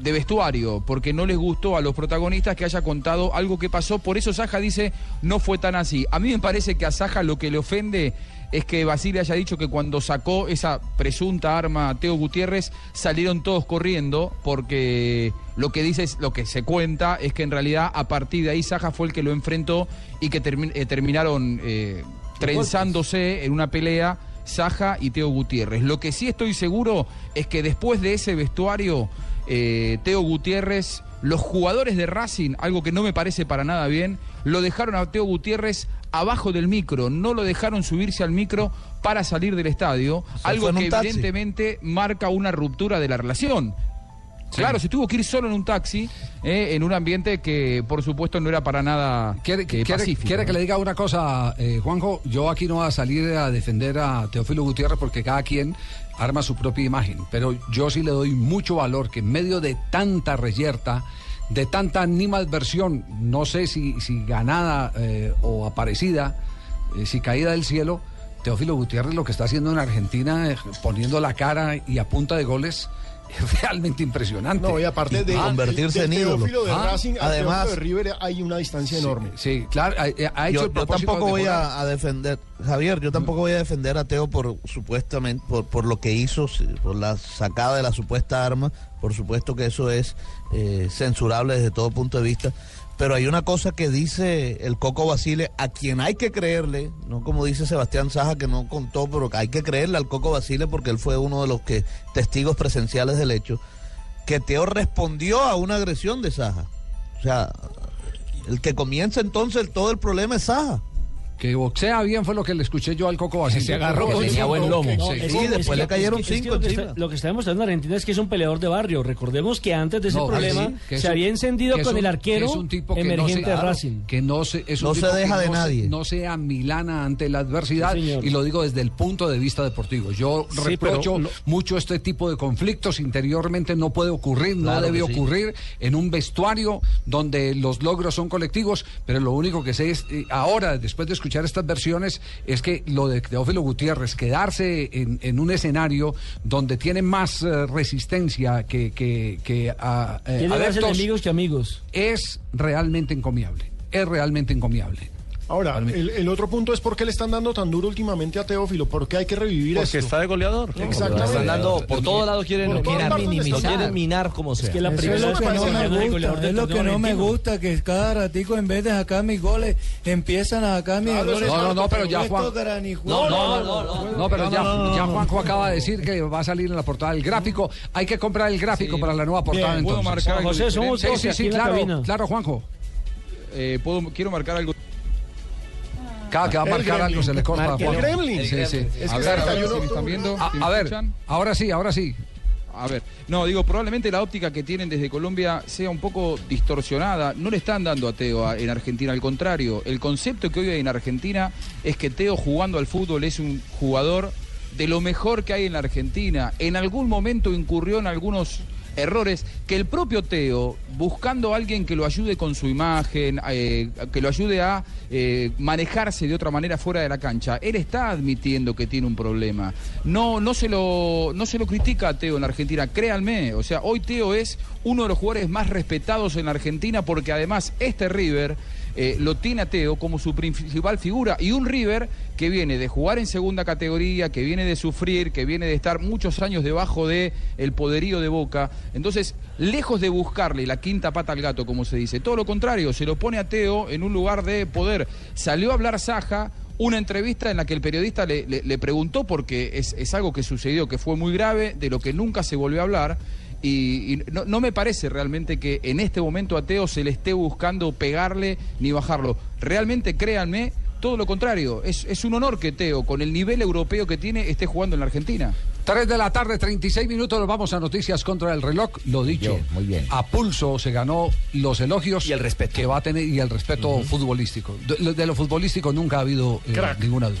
De vestuario, porque no les gustó a los protagonistas que haya contado algo que pasó. Por eso Saja dice, no fue tan así. A mí me parece que a Saja lo que le ofende es que Basile haya dicho que cuando sacó esa presunta arma a Teo Gutiérrez salieron todos corriendo, porque lo que dice es, lo que se cuenta es que en realidad a partir de ahí Saja fue el que lo enfrentó y que termi- eh, terminaron eh, trenzándose en una pelea. Saja y Teo Gutiérrez. Lo que sí estoy seguro es que después de ese vestuario, eh, Teo Gutiérrez, los jugadores de Racing, algo que no me parece para nada bien, lo dejaron a Teo Gutiérrez abajo del micro, no lo dejaron subirse al micro para salir del estadio, algo que taxi. evidentemente marca una ruptura de la relación. Claro, se tuvo que ir solo en un taxi, eh, en un ambiente que por supuesto no era para nada ¿Quiere, eh, quiere- pacífico. quiere que le diga una cosa, eh, Juanjo? Yo aquí no voy a salir a defender a Teófilo Gutiérrez porque cada quien arma su propia imagen. Pero yo sí le doy mucho valor que en medio de tanta reyerta, de tanta animadversión, no sé si, si ganada eh, o aparecida, eh, si caída del cielo, Teófilo Gutiérrez lo que está haciendo en Argentina, poniendo la cara y a punta de goles, es realmente impresionante. No, y aparte de, convertirse en ídolo. De Ah, Racing además- Teófilo de River hay una distancia enorme. Sí, claro, ha, ha hecho yo, el yo tampoco voy a, a defender, Javier, yo tampoco voy a defender a Teo por supuestamente, por, por lo que hizo, por la sacada de la supuesta arma, por supuesto que eso es eh, censurable desde todo punto de vista, pero hay una cosa que dice el Coco Basile, a quien hay que creerle, no como dice Sebastián Saja que no contó, pero hay que creerle al Coco Basile porque él fue uno de los que testigos presenciales del hecho, que Teo respondió a una agresión de Saja. O sea, el que comienza entonces todo el problema es Saja. Que boxea bien fue lo que le escuché yo al Coco Basile. Se agarró con Sí, tenía buen lomo. sí. Es Sí, que- después es que- le cayeron es que- es que cinco lo que está- Lo que está demostrando en Argentina es que es un peleador de barrio. Recordemos que antes de ese No, problema sí, que se un- había encendido que con un- el arquero que es un tipo que no emergente se- de Racing. que no se, es un No se tipo deja que de no nadie. no sea milana ante la adversidad y lo digo desde el punto de vista deportivo. Yo Sí, reprocho pero mucho este tipo de conflictos interiormente no puede ocurrir, no debe que sí. ocurrir en un vestuario donde los logros son colectivos, pero lo único que sé es eh, ahora después de escuchar estas versiones es que lo de Teófilo Gutiérrez quedarse en, en un escenario donde tiene más eh, resistencia que que, que a, eh, adeptos, enemigos que amigos. es realmente encomiable. Es realmente encomiable. Ahora, el, el otro punto es por qué le están dando tan duro últimamente a Teófilo, por qué hay que revivir Porque esto. está de goleador. Exactamente. Están dando, por todo lado quieren, quieren minimizar. Lo quieren minar como sea. Es que la Eso primera es lo que no me gusta, del es lo que no me gusta, que cada ratico en vez de sacar mis goles, empiezan a sacar mis Claro, goles. eso es No, no, no, pero ya Juan. granijuelos. No, no, no, no, pero ya, ya Juanjo acaba de decir que va a salir en la portada el gráfico. Hay que comprar el gráfico para la nueva portada. Bien, ¿puedo entonces. marcar algo José, somos Sí, sí, claro, claro, Juanjo. Eh, puedo, quiero marcar algo. Cada que va a marcar algo se le corta. El. Gremlin. Sí, sí. Es a ver, a ver 31 si me están viendo. A, si me a ver, escuchan. ahora sí, ahora sí. A ver, no, digo, probablemente la óptica que tienen desde Colombia sea un poco distorsionada. No le están dando a Teo a- en Argentina, al contrario. El concepto que hoy hay en Argentina es que Teo jugando al fútbol es un jugador de lo mejor que hay en la Argentina. En algún momento incurrió en algunos errores que el propio Teo, buscando a alguien que lo ayude con su imagen, eh, que lo ayude a eh, manejarse de otra manera fuera de la cancha, él está admitiendo que tiene un problema. No, no, se lo, no se lo critica a Teo en Argentina, créanme. O sea, hoy Teo es uno de los jugadores más respetados en la Argentina porque además este River eh, lo tiene a Teo como su principal figura y un River que viene de jugar en segunda categoría, que viene de sufrir, que viene de estar muchos años debajo de el poderío de Boca. Entonces, lejos de buscarle la quinta pata al gato, como se dice, todo lo contrario, se lo pone a Teo en un lugar de poder. Salió a hablar Saja, una entrevista en la que el periodista le, preguntó, porque es algo que sucedió, que fue muy grave, de lo que nunca se volvió a hablar. Y, y no, no me parece realmente que en este momento a Teo se le esté buscando pegarle ni bajarlo. Realmente, créanme, todo lo contrario. Es, es un honor que Teo, con el nivel europeo que tiene, esté jugando en la Argentina. 3 de la tarde, 36 minutos, nos vamos a noticias contra el reloj. Lo dicho, muy bien. a pulso se ganó los elogios Y el respeto. que va a tener y el respeto futbolístico. De, lo- de lo futbolístico nunca ha habido eh, ninguna duda.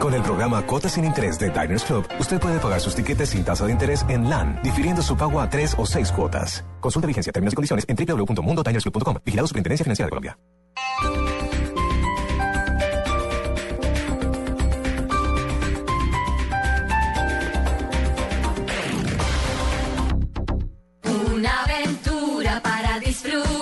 Con el programa Cuotas sin Interés de Diners Club, usted puede pagar sus tiquetes sin tasa de interés en LAN, difiriendo su pago a tres o seis cuotas. Consulta vigencia, términos y condiciones en www.mundotinersclub.com. Vigilado Superintendencia Financiera de Colombia. Una aventura para disfrutar.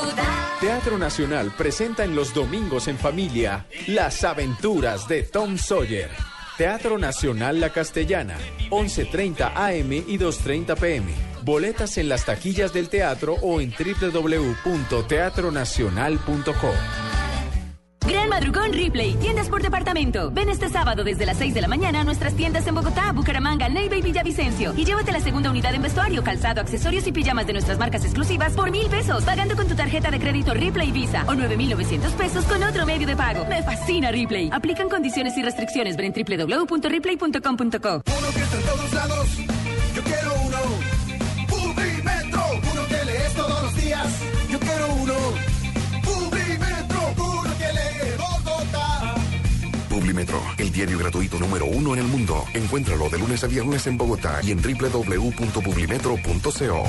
Nacional presenta en los domingos en familia Las aventuras de Tom Sawyer. Teatro Nacional La Castellana, 11.30 AM y 2.30 PM. Boletas en las taquillas del teatro o en www.teatronacional.co. Gran Madrugón Ripley, tiendas por departamento. Ven este sábado desde las 6 de la mañana a nuestras tiendas en Bogotá, Bucaramanga, Neiva y Villavicencio. Y llévate la segunda unidad en vestuario, calzado, accesorios y pijamas de nuestras marcas exclusivas por mil pesos, pagando con tu tarjeta de crédito Ripley Visa o 9,900 pesos con otro medio de pago. Me fascina Ripley. Aplican condiciones y restricciones. Ven en www.ripley.com.co. Uno que está todos lados, El diario gratuito número uno en el mundo. Encuéntralo de lunes a viernes en Bogotá y en www.publimetro.co.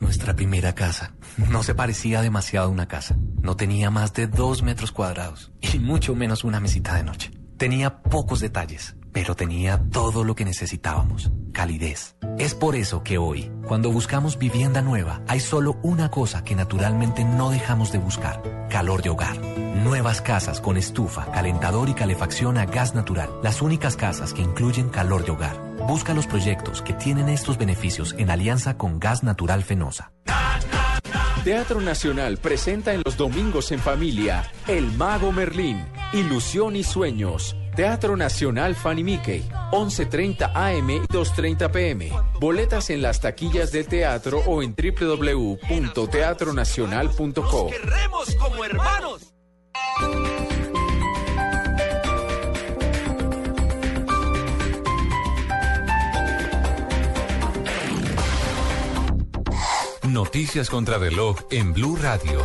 Nuestra primera casa no se parecía demasiado a una casa. No tenía más de dos metros cuadrados y mucho menos una mesita de noche. Tenía pocos detalles, pero tenía todo lo que necesitábamos, calidez. Es por eso que hoy, cuando buscamos vivienda nueva, hay solo una cosa que naturalmente no dejamos de buscar, calor de hogar. Nuevas casas con estufa, calentador y calefacción a gas natural. Las únicas casas que incluyen calor de hogar. Busca los proyectos que tienen estos beneficios en alianza con Gas Natural Fenosa. Teatro Nacional presenta en los domingos en familia El Mago Merlín, Ilusión y Sueños. Teatro Nacional Fanny Mickey, 11.30 AM y 2.30 PM. Boletas en las taquillas del teatro o en www.teatronacional.co. Queremos como hermanos. Noticias contra reloj en Blue Radio.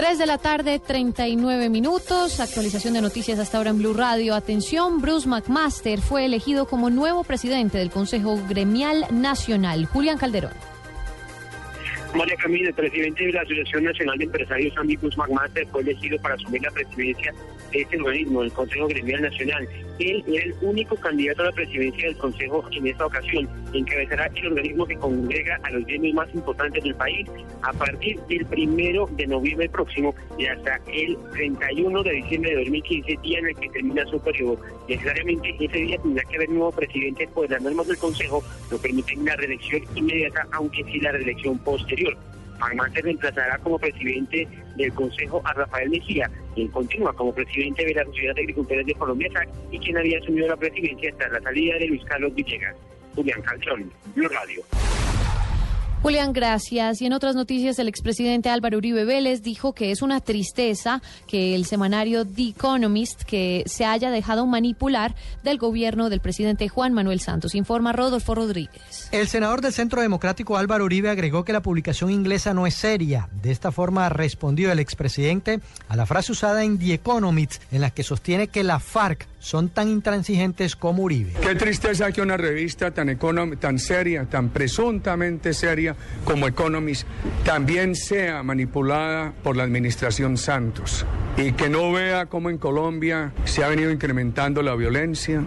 3 de la tarde, 39 minutos. Actualización de noticias hasta ahora en Blue Radio. Atención, Bruce McMaster fue elegido como nuevo presidente del Consejo Gremial Nacional. Julián Calderón. María Camila, presidente de la Asociación Nacional de Empresarios Amigos McMaster fue elegido para asumir la presidencia de este organismo, el Consejo Gremial Nacional. Él era el único candidato a la presidencia del Consejo en esta ocasión. Encabezará el organismo que congrega a los gremios más importantes del país a partir del primero de noviembre próximo y hasta el 31 de diciembre de 2015, día en el que termina su periodo. Necesariamente ese día tendrá que haber nuevo presidente, pues las normas del Consejo lo permiten la reelección inmediata, aunque sí la reelección posterior. Magmaster reemplazará como presidente del Consejo a Rafael Mejía, quien continúa como presidente de la Sociedad de Agricultores de Colombia, y quien había asumido la presidencia hasta la salida de Luis Carlos Villegas. Julián Calzón, Blue Radio. Julián, gracias. Y en otras noticias, el expresidente Álvaro Uribe Vélez dijo que es una tristeza que el semanario The Economist que se haya dejado manipular del gobierno del presidente Juan Manuel Santos. Informa Rodolfo Rodríguez. El senador del Centro Democrático Álvaro Uribe agregó que la publicación inglesa no es seria. De esta forma respondió el expresidente a la frase usada en The Economist en la que sostiene que la FARC son tan intransigentes como Uribe. Qué tristeza que una revista tan, econom- tan seria, tan presuntamente seria como Economist, también sea manipulada por la administración Santos y que no vea cómo en Colombia se ha venido incrementando la violencia,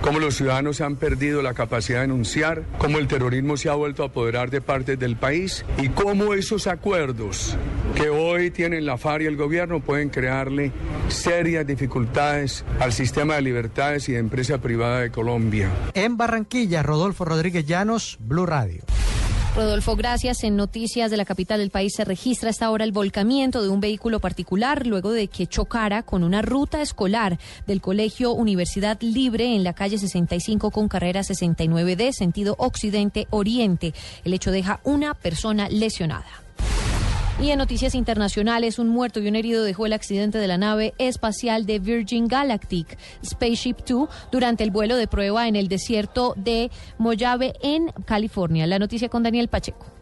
cómo los ciudadanos han perdido la capacidad de denunciar, cómo el terrorismo se ha vuelto a apoderar de partes del país y cómo esos acuerdos que hoy tienen la FARC y el gobierno pueden crearle serias dificultades al sistema de libertades y de empresa privada de Colombia. En Barranquilla, Rodolfo Rodríguez Llanos, Blue Radio. Rodolfo, gracias. En noticias de la capital del país se registra hasta ahora el volcamiento de un vehículo particular luego de que chocara con una ruta escolar del Colegio Universidad Libre en la calle 65 con carrera 69D, sentido occidente-oriente. El hecho deja una persona lesionada. Y en noticias internacionales, un muerto y un herido dejó el accidente de la nave espacial de Virgin Galactic Spaceship 2 durante el vuelo de prueba en el desierto de Mojave en California. La noticia con Daniel Pacheco.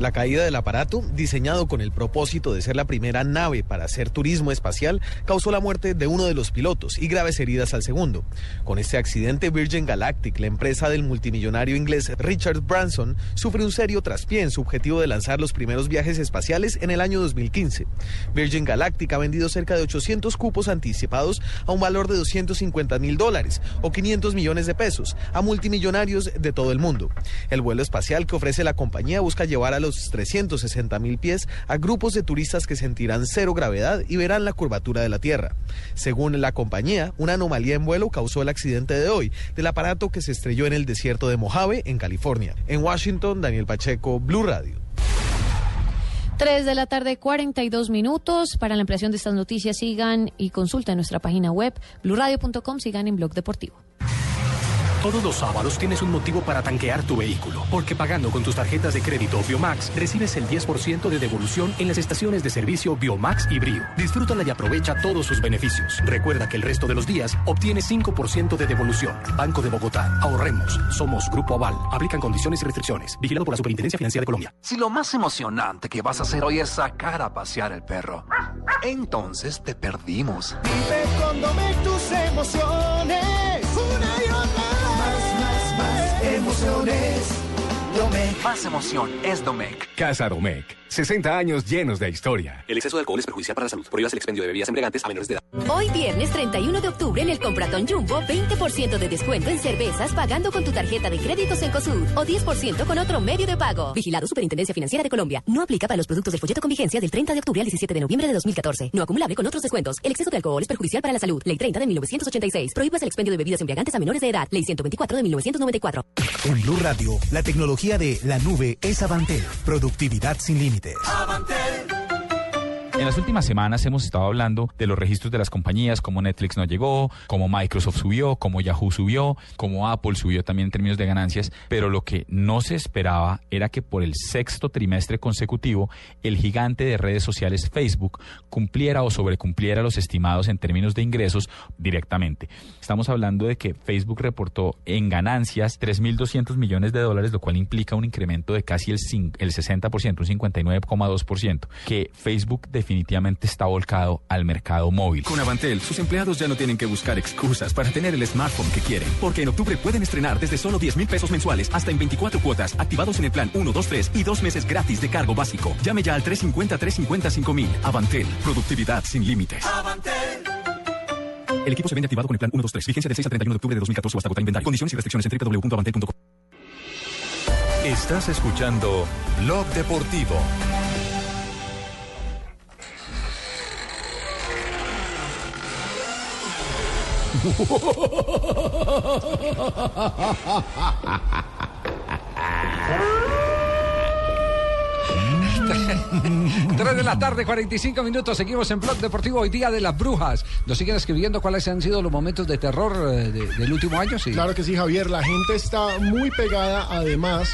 La caída del aparato, diseñado con el propósito de ser la primera nave para hacer turismo espacial, causó la muerte de uno de los pilotos y graves heridas al segundo. Con este accidente, Virgin Galactic, la empresa del multimillonario inglés Richard Branson, sufre un serio traspié en su objetivo de lanzar los primeros viajes espaciales en el año 2015. Virgin Galactic ha vendido cerca de 800 cupos anticipados a un valor de 250 mil dólares o 500 millones de pesos a multimillonarios de todo el mundo. El vuelo espacial que ofrece la compañía busca llevar a los 360 mil pies a grupos de turistas que sentirán cero gravedad y verán la curvatura de la Tierra. Según la compañía, una anomalía en vuelo causó el accidente de hoy del aparato que se estrelló en el desierto de Mojave, en California. En Washington, Daniel Pacheco, Blue Radio. 3 de la tarde, 42 minutos. Para la ampliación de estas noticias, sigan y consulten nuestra página web, bluradio.com, sigan en Blog Deportivo. Todos los sábados tienes un motivo para tanquear tu vehículo, porque pagando con tus tarjetas de crédito Biomax recibes el 10% de devolución en las estaciones de servicio Biomax y Brio. Disfrútala y aprovecha todos sus beneficios. Recuerda que el resto de los días obtienes 5% de devolución. Banco de Bogotá. Ahorremos. Somos Grupo Aval. Aplican condiciones y restricciones. Vigilado por la Superintendencia Financiera de Colombia. Si lo más emocionante que vas a hacer hoy es sacar a pasear el perro, Entonces te perdimos. Vive con tus emociones. Más emociones. Domec. Más emoción es Domec. Casa Domecq. 60 años llenos de historia. El exceso de alcohol es perjudicial para la salud. Prohíbas el expendio de bebidas embriagantes a menores de edad. Hoy viernes 31 de octubre en el Compratón Jumbo, 20% de descuento en cervezas pagando con tu tarjeta de créditos en COSUD o 10% con otro medio de pago. Vigilado Superintendencia Financiera de Colombia. No aplica para los productos del folleto con vigencia del 30 de octubre al 17 de noviembre de 2014. No acumulable con otros descuentos. El exceso de alcohol es perjudicial para la salud. Ley 30 de 1986. Prohíbas el expendio de bebidas embriagantes a menores de edad. Ley 124 de 1994. En Blue Radio, la tecnología de la nube es Avantel. Productividad sin límites. En las últimas semanas hemos estado hablando de los registros de las compañías, cómo Netflix no llegó, cómo Microsoft subió, cómo Yahoo subió, cómo Apple subió también en términos de ganancias, pero lo que no se esperaba era que por el sexto trimestre consecutivo el gigante de redes sociales Facebook cumpliera o sobrecumpliera los estimados en términos de ingresos directamente. Estamos hablando de que Facebook reportó en ganancias 3.200 millones de dólares, lo cual implica un incremento de casi el, cin- el 60%, un 59,2%, que Facebook definitivamente está volcado al mercado móvil. Con Avantel, sus empleados ya no tienen que buscar excusas para tener el smartphone que quieren. Porque en octubre pueden estrenar desde solo 10 mil pesos mensuales hasta en 24 cuotas, activados en el plan 1, 2, 3 y dos meses gratis de cargo básico. Llame ya al 350-350-5000. Avantel, productividad sin límites. El equipo se vende activado con el plan 1, 2, 3. Vigencia del 6 al 31 de octubre de 2014 o hasta agotar inventario. Condiciones y restricciones en www.avantel.com. Estás escuchando Blog Deportivo. Tres de la tarde, 45 minutos. Seguimos en Blog Deportivo hoy día de las brujas. Nos siguen escribiendo cuáles han sido los momentos de terror eh, de- del último año. Sí. Claro que sí, Javier. La gente está muy pegada, además,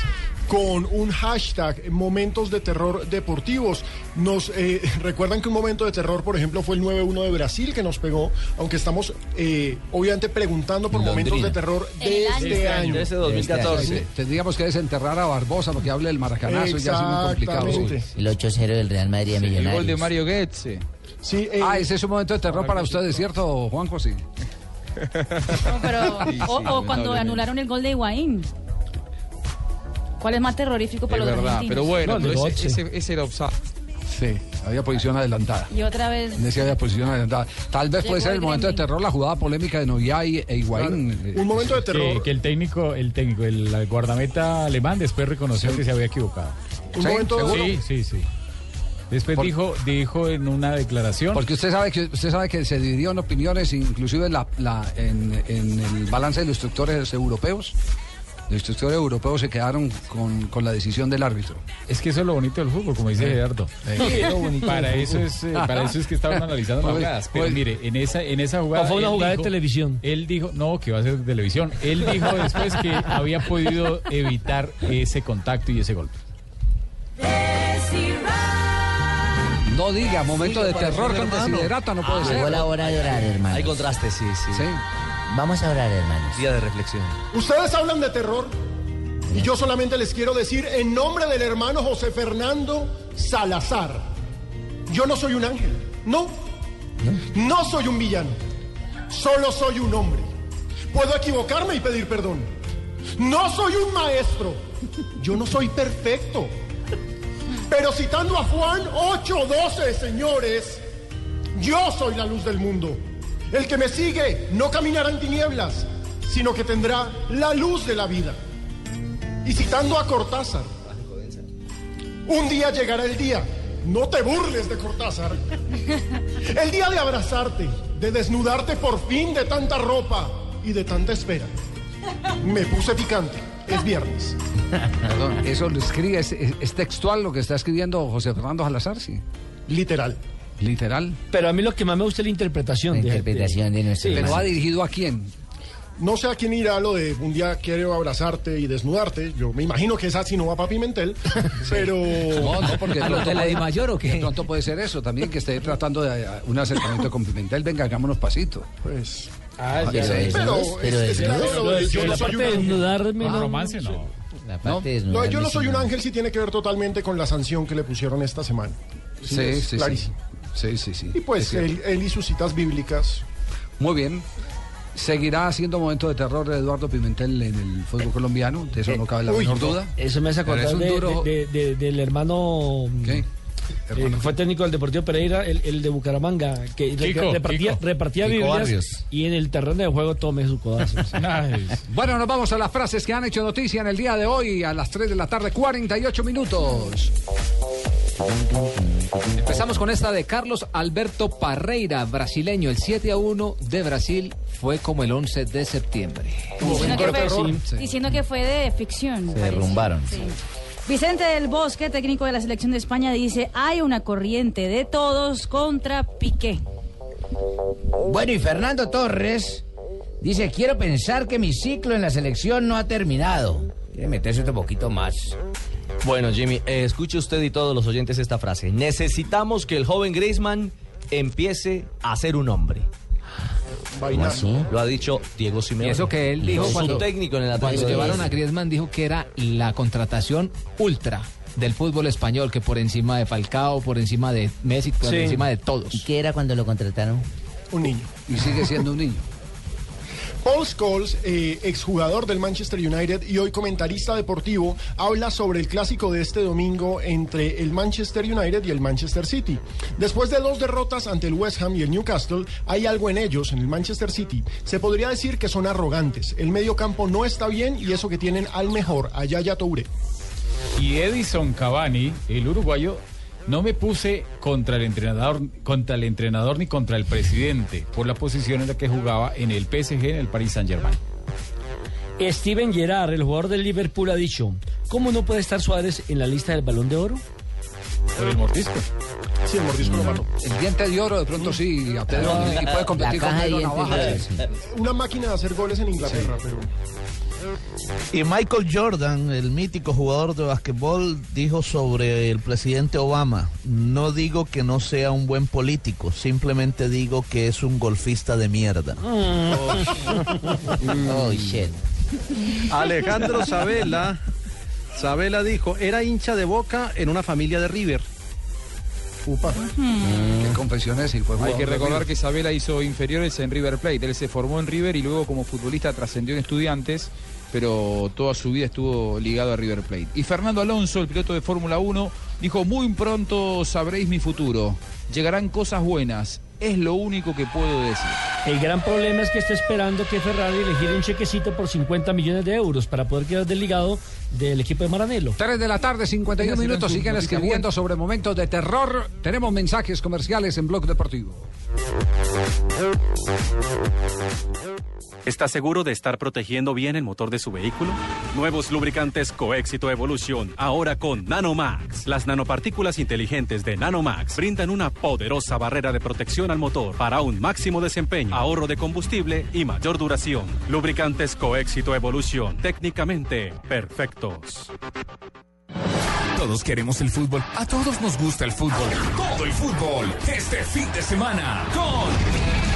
con un hashtag momentos de terror deportivos. Nos eh, recuerdan que un momento de terror, por ejemplo, fue el 9-1 de Brasil que nos pegó, aunque estamos eh, obviamente preguntando por momentos de terror de este año. Sí, Tendríamos que desenterrar a Barbosa porque hable del maracanazo y ya es muy complicado. sí. El 8-0 del Real Madrid a Millonarios. gol de Mario Goetze. Sí, Ah, ese es un momento de terror para ustedes, ¿cierto, Juanjo? Sí. Pero, Sí, sí, o, o cuando anularon el gol de Higuaín. ¿Cuál es más terrorífico para Es los verdad, argentinos? pero bueno, No, pero de ese, Götze. ese- ese era offside. Sí, había posición adelantada. Y otra vez. En ese había posición adelantada. Tal vez puede ser el el momento de terror, la jugada polémica de Novia y e Higuaín. Un momento de Que, que el técnico, el técnico, el guardameta alemán después reconoció que se había equivocado. Un ¿Sí? momento- ¿Seguro? Sí, sí, sí. Después Por- dijo, dijo en una declaración. Porque usted sabe que usted sabe que se dividió en opiniones, inclusive en, la, la- en, en el balance de los instructores europeos. Los instructores europeos se quedaron con, con la decisión del árbitro. Es que eso es lo bonito del fútbol, como dice Gerardo. Sí, es lo bonito para eso es, eh, para eso es que estaban analizando las Pues- jugadas. Pero pues- mire, en esa, en esa jugada. ¿O fue una él jugada de dijo- televisión? Él dijo, no, que va a ser de televisión. Él dijo después que había podido evitar ese contacto y ese golpe. No diga, momento de terror con desiderata, no puede ser. Llegó la hora de orar, hermano. Hay contraste, sí, sí. Vamos a orar, hermanos. Día de reflexión. Ustedes hablan de terror y yo solamente les quiero decir en nombre del hermano José Fernando Salazar, yo no soy un ángel, no, no soy un villano, solo soy un hombre. Puedo equivocarme y pedir perdón. No soy un maestro, yo no soy perfecto. Pero citando a Juan 8:12, señores, yo soy la luz del mundo. El que me sigue no caminará en tinieblas, sino que tendrá la luz de la vida. Y citando a Cortázar, un día llegará el día, no te burles de Cortázar, el día de abrazarte, de desnudarte por fin de tanta ropa y de tanta espera. Me puse picante, es viernes. Perdón, eso lo escribe, es, es- es textual lo que está escribiendo José Fernando Salazar, sí. Literal. Literal. Pero a mí lo que más me gusta es la interpretación. La interpretación de nuestro Pero hermano. va dirigido a quién? No sé a quién irá lo de un día quiero abrazarte y desnudarte. Yo me imagino que esa sí no va para Pimentel, pero... No, no, porque ¿A de de la Dimayor o qué? De pronto puede ser eso también, que esté tratando de eh, un acercamiento con Pimentel. Venga, hagámonos pasito. Pues... Ah, ya pero sé. desnudos, pero es- es de- no la parte de desnudarme, Con no. romance no. La No, parte de no, yo no soy sí, un no. ángel si tiene que ver totalmente con la sanción que le pusieron esta semana. Sí, es sí, sí. clarísimo. Sí, sí, sí. Y pues él, él y sus citas bíblicas. Muy bien. Seguirá siendo momento de terror de Eduardo Pimentel en el fútbol colombiano, de eso no cabe la Uy, menor no. duda. Eso me hace acordar de- duro- de- de- del hermano. eh, que fue técnico del Deportivo Pereira, el, el de Bucaramanga, que Kiko, repartía, Kiko. repartía Kiko Biblias Barrios. y en el terreno de juego tome su codazo. Bueno, nos vamos a las frases que han hecho noticia en el día de hoy a las 3 de la tarde, 48 minutos. Empezamos con esta de Carlos Alberto Parreira, brasileño. El 7 a 1 de Brasil fue como el 11 de septiembre. Diciendo que, fue, Sí. diciendo que fue de ficción. Se parece. derrumbaron. Sí. Vicente del Bosque, técnico de la selección de España, dice, hay una corriente de todos contra Piqué. Bueno, y Fernando Torres dice, quiero pensar que mi ciclo en la selección no ha terminado. Quiere meterse otro poquito más. Bueno, Jimmy, eh, escuche usted y todos los oyentes esta frase. Necesitamos que el joven Griezmann empiece a ser un hombre. Lo ha dicho Diego Simeone. eso que él dijo Su cuando, técnico en el cuando Atlético de llevaron a. Griezmann dijo que era la contratación ultra del fútbol español, que por encima de Falcao, por encima de Messi, por Sí. encima de todos. ¿Y qué era cuando lo contrataron? Un niño. Y sigue siendo un niño. Paul Scholes, eh, exjugador del Manchester United y hoy comentarista deportivo, habla sobre el clásico de este domingo entre el Manchester United y el Manchester City. Después de dos derrotas ante el West Ham y el Newcastle, hay algo en ellos, en el Manchester City. Se podría decir que son arrogantes. El medio campo no está bien y eso que tienen al mejor, a Yaya Touré. Y Edison Cavani, el uruguayo, no me puse contra el entrenador, contra el entrenador ni contra el presidente por la posición en la que jugaba en el PSG, en el Paris Saint Germain. Steven Gerrard, el jugador del Liverpool, ha dicho, ¿cómo no puede estar Suárez en la lista del Balón de Oro? Por el mordisco. Sí, el mordisco lo mató. El diente de oro de pronto sí, a Pedro y puede competir con Pedro. Una máquina de hacer goles en Inglaterra, pero... Y Michael Jordan, el mítico jugador de basquetbol, dijo sobre el presidente Obama, no digo que no sea un buen político, simplemente digo que es un golfista de mierda. Oh, shit. Alejandro Sabela, Sabela dijo, era hincha de Boca en una familia de River. Upa. Qué confesiones y fue Hay que recordar que Isabela hizo inferiores en River Plate. Él se formó en River y luego como futbolista trascendió en estudiantes, pero toda su vida estuvo ligado a River Plate. Y Fernando Alonso, el piloto de Fórmula 1, dijo, muy pronto sabréis mi futuro. Llegarán cosas buenas. Es lo único que puedo decir. El gran problema es que está esperando que Ferrari le gire un chequecito por 50 millones de euros para poder quedar desligado del equipo de Maranello. 3 de la tarde, 51 Oiga, minutos. Siguen escribiendo sobre momentos de terror. Tenemos mensajes comerciales en Blog Deportivo. ¿Está seguro de estar protegiendo bien el motor de su vehículo? Nuevos lubricantes Coéxito Evolución, ahora con Nanomax. Las nanopartículas inteligentes de Nanomax brindan una poderosa barrera de protección al motor para un máximo desempeño, ahorro de combustible y mayor duración. Lubricantes Coéxito Evolución, técnicamente perfectos. Todos queremos el fútbol. A todos nos gusta el fútbol. Todo el fútbol. Este fin de semana con...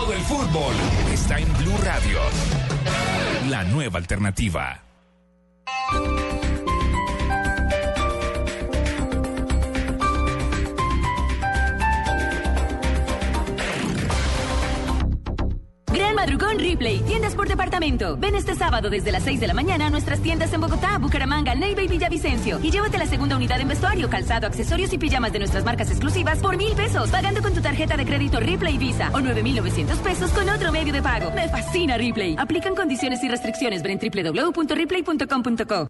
Todo el fútbol está en Blue Radio. La nueva alternativa. Madrugón Replay, tiendas por departamento. Ven este sábado desde las 6 de la mañana a nuestras tiendas en Bogotá, Bucaramanga, Neiva y Villavicencio. Y llévate la segunda unidad en vestuario, calzado, accesorios y pijamas de nuestras marcas exclusivas por mil pesos, pagando con tu tarjeta de crédito Replay Visa o 9,900 pesos con otro medio de pago. Me fascina Replay. Aplican condiciones y restricciones. Ven en www.replay.com.co.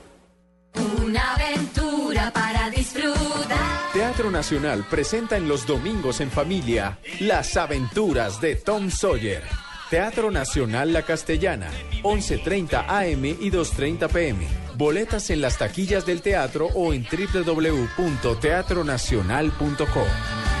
Teatro Nacional presenta en los domingos en familia Las aventuras de Tom Sawyer. Teatro Nacional La Castellana, 11.30 AM y 2.30 PM. Boletas en las taquillas del teatro o en www.teatronacional.co.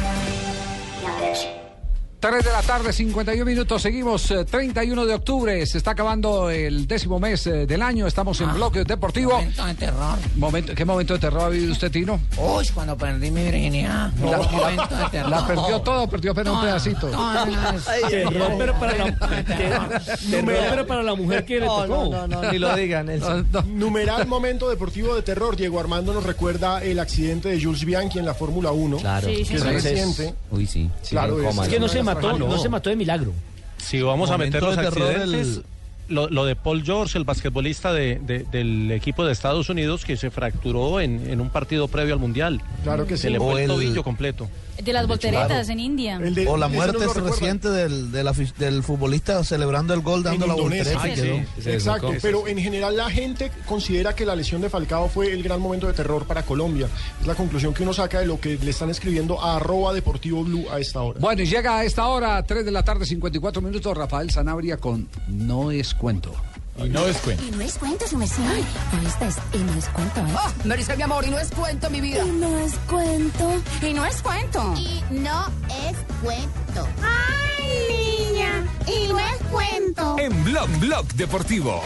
3 de la tarde, 51 minutos. Seguimos eh, 31 de octubre. Se está acabando el décimo mes eh, del año. Estamos en bloque deportivo. Momento de terror. Momento- ¿Qué momento de terror ha vivido usted, Tino? Uy, cuando perdí mi virginidad. La, momento de terror. la perdió todo, perdió apenas un pedacito. Terror, pero para la, terror, pero para la mujer que le tocó. Numeral momento deportivo de terror. Diego Armando nos recuerda el accidente de Jules Bianchi en la Fórmula 1. Claro. Que Sí, sí, es sí. reciente. Uy, sí. Claro, es- coma, Es que no es se mató, tragedia. no se mató de milagro. Si vamos a meter los accidentes, el- lo, lo de Paul George, el basquetbolista de- de- del equipo de Estados Unidos, que se fracturó en, en un partido previo al Mundial. Claro que Se sí. le O fue el, el- tobillo completo. De las volteretas en India. O la muerte reciente del, del, futbolista celebrando el gol dando en la Indonesia. voltereta quedó. Exacto, pero en general la gente considera que la lesión de Falcao fue el gran momento de terror para Colombia. Es la conclusión que uno saca de lo que le están escribiendo a arroba deportivo blue a esta hora. Bueno, y llega a esta hora, 3 de la tarde, 54 minutos, Rafael Sanabria con No es cuento. Y no es cuento. Y no es cuento, su merced. Ahí está, es- y no es cuento, ¿eh? Oh, mi amor, y no es cuento, mi vida. Y no es cuento. Y no es cuento. Y no es cuento. ¡Ay, niña! Y no es cuento. En Blog Blog Deportivo.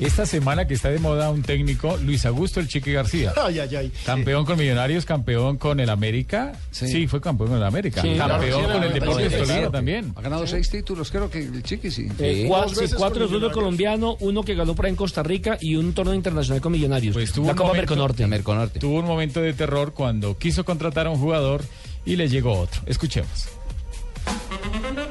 Esta semana que está de moda un técnico, Luis Augusto El Chique García. Ay, ay, ay. Campeón con Millonarios, campeón con el América. Sí, fue campeón con el América. Sí, claro, campeón sí, con el Deportes sí, Tolima también. Ha ganado seis títulos, creo que el Chiqui sí. Eh, cuatro de fútbol colombiano, uno que ganó por ahí en Costa Rica y un torneo internacional con Millonarios. Tuvo la un Copa momento- Merconorte. Tuvo un momento de terror cuando quiso contratar a un jugador y le llegó otro. Escuchemos.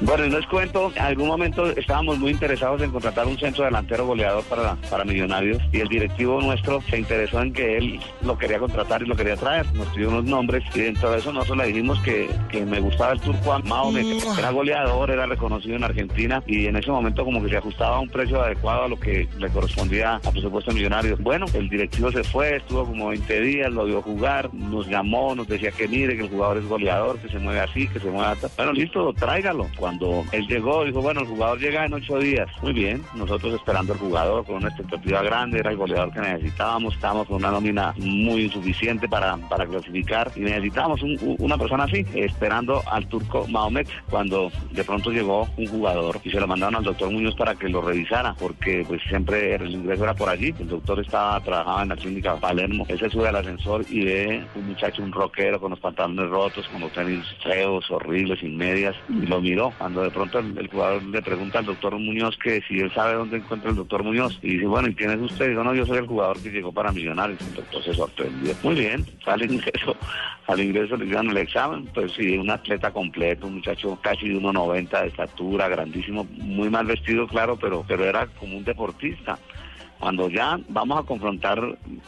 Bueno, y no les cuento, en algún momento estábamos muy interesados en contratar un centro delantero goleador para, para Millonarios y el directivo nuestro se interesó en que él lo quería contratar y lo quería traer. Nos pidió unos nombres y dentro de eso nosotros le dijimos que, que me gustaba el turco Mahomet. Era goleador, era reconocido en Argentina y en ese momento como que se ajustaba a un precio adecuado a lo que le correspondía a presupuesto Millonarios. Bueno, el directivo se fue, estuvo como 20 días, lo vio jugar, nos llamó, nos decía que mire, que el jugador es goleador, que se mueve así, que se mueve así. Bueno, listo, tráigalo. Cuando él llegó, dijo, bueno, el jugador llega en ocho días. Muy bien, nosotros esperando al jugador con una expectativa grande, era el goleador que necesitábamos, estábamos con una nómina muy insuficiente para, para clasificar y necesitábamos un- una persona así, esperando al turco Mahomet, cuando de pronto llegó un jugador y se lo mandaron al doctor Muñoz para que lo revisara, porque pues siempre el ingreso era por allí, el doctor estaba trabajaba en la clínica Palermo, él se sube al ascensor y ve un muchacho, un rockero con los pantalones rotos, con los tenis feos, horribles, sin medias, y lo miró, cuando de pronto el, jugador le pregunta al doctor Muñoz que si él sabe dónde encuentra el doctor Muñoz, y dice, bueno, ¿y quién es usted? Y dijo, no, yo soy el jugador que llegó para Millonarios, se sorprendió, muy bien, sale ingreso, al ingreso le hicieron el examen, pues sí, un atleta completo, un muchacho casi de 1,90 de estatura, grandísimo, muy mal vestido, claro, pero, pero era como un deportista. Cuando ya vamos a confrontar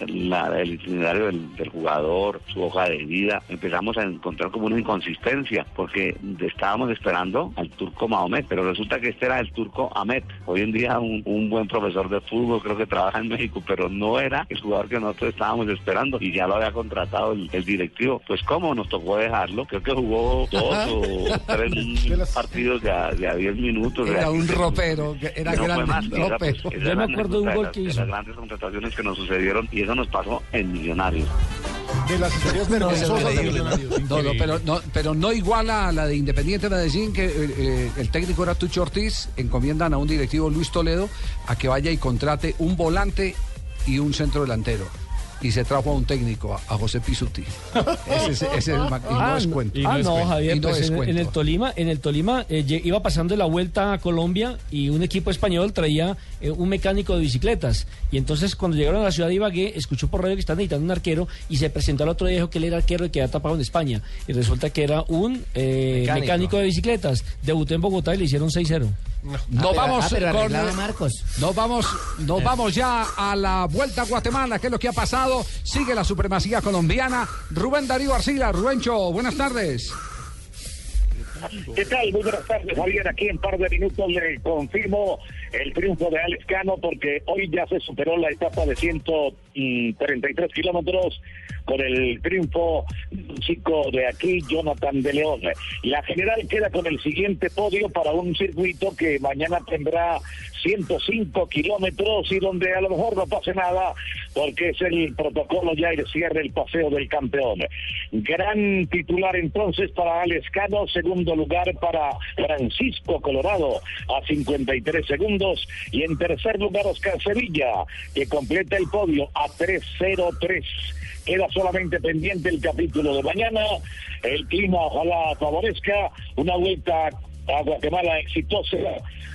la- el itinerario del, del jugador, su hoja de vida, empezamos a encontrar como una inconsistencia, porque estábamos esperando al turco Mahomet, pero resulta que este era el turco Ahmed. Hoy en día un, un buen profesor de fútbol, creo que trabaja en México, pero no era el jugador que nosotros estábamos esperando y ya lo había contratado el, el directivo. Pues cómo nos tocó dejarlo, creo que jugó dos o tres partidos de a, de a 10 minutos. de Era un 15 ropero, que era no fue grande, más, esa, pues, ropero. esa es la anécdota de las- de las grandes contrataciones que nos sucedieron y eso nos pasó en Millonarios. De las historias vergonzosas de Millonarios. No, no, pero no, pero no iguala a la de Independiente Medellín, que eh, eh, el técnico era Tucho Ortiz, encomiendan a un directivo Luis Toledo a que vaya y contrate un volante y un centro delantero. Y se trajo a un técnico, a, a José Pisuti. Ese, es- ese es el y no ah, es no, cuento. ah, no, Javier, Y no pues es en, cuento. en el Tolima, en el Tolima eh, iba pasando la vuelta a Colombia y un equipo español traía eh, un mecánico de bicicletas. Y entonces cuando llegaron a la ciudad de Ibagué, escuchó por radio que están necesitando un arquero y se presentó al otro día y dijo que él era arquero y que había tapado en España. Y resulta que era un eh, Mecánico. mecánico. de bicicletas. Debutó en Bogotá y le hicieron 6-0. Nos Ah, vamos pero- ah, pero con arreglaba Marcos. Nos vamos, nos vamos ya a la vuelta a Guatemala, que es lo que ha pasado. Sigue la supremacía colombiana. Rubén Darío Arcila, Rubencho, buenas tardes. ¿Qué tal? Muy buenas tardes, Javier. Aquí en par de minutos le confirmo el triunfo de Alex Cano porque hoy ya se superó la etapa de 133 kilómetros con el triunfo chico de aquí, Jonathan de León. La general queda con el siguiente podio para un circuito que mañana tendrá 105 kilómetros y donde a lo mejor no pase nada porque es el protocolo ya el cierre el paseo del campeón. Gran titular entonces para Alex Cano, segundo lugar para Francisco Colorado a 53 segundos y en tercer lugar Oscar Sevilla que completa el podio a 303. Queda solamente pendiente el capítulo de mañana. El clima ojalá favorezca. Una vuelta a Guatemala exitosa.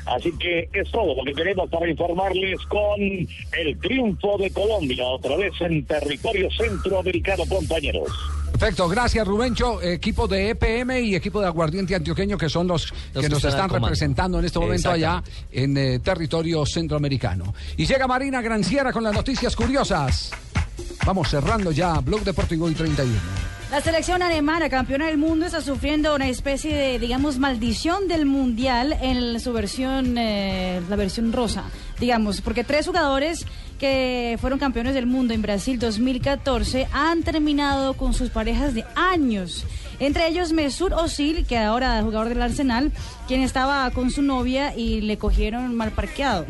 Así que es todo lo que queremos para informarles con el triunfo de Colombia, otra vez en territorio centroamericano, compañeros. Perfecto, gracias Rubencho, equipo de EPM y equipo de Aguardiente Antioqueño que son los, que, que nos están representando en este momento allá en eh, territorio centroamericano. Y llega Marina Granciera con las noticias curiosas. Vamos cerrando ya, Blog Deportivo y 31. La selección alemana, campeona del mundo, está sufriendo una especie de, digamos, maldición del mundial en su versión, eh, la versión rosa, digamos, porque tres jugadores que fueron campeones del mundo en Brasil 2014 han terminado con sus parejas de años. Entre ellos Mesut Özil, que ahora es jugador del Arsenal, quien estaba con su novia y le cogieron mal parqueado.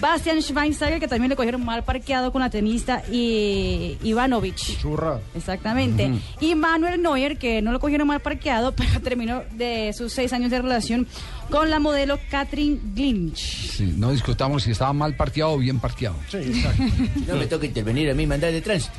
Bastian Schweinsteiger, que también le cogieron mal parqueado con la tenista y Ivanovic. Churra. Exactamente. Y Manuel Neuer, que no lo cogieron mal parqueado, pero terminó de sus seis años de relación con la modelo Katrin Glinch. Sí, no discutamos si estaba mal parqueado o bien parqueado. No me toca intervenir a mí, mandar de trans.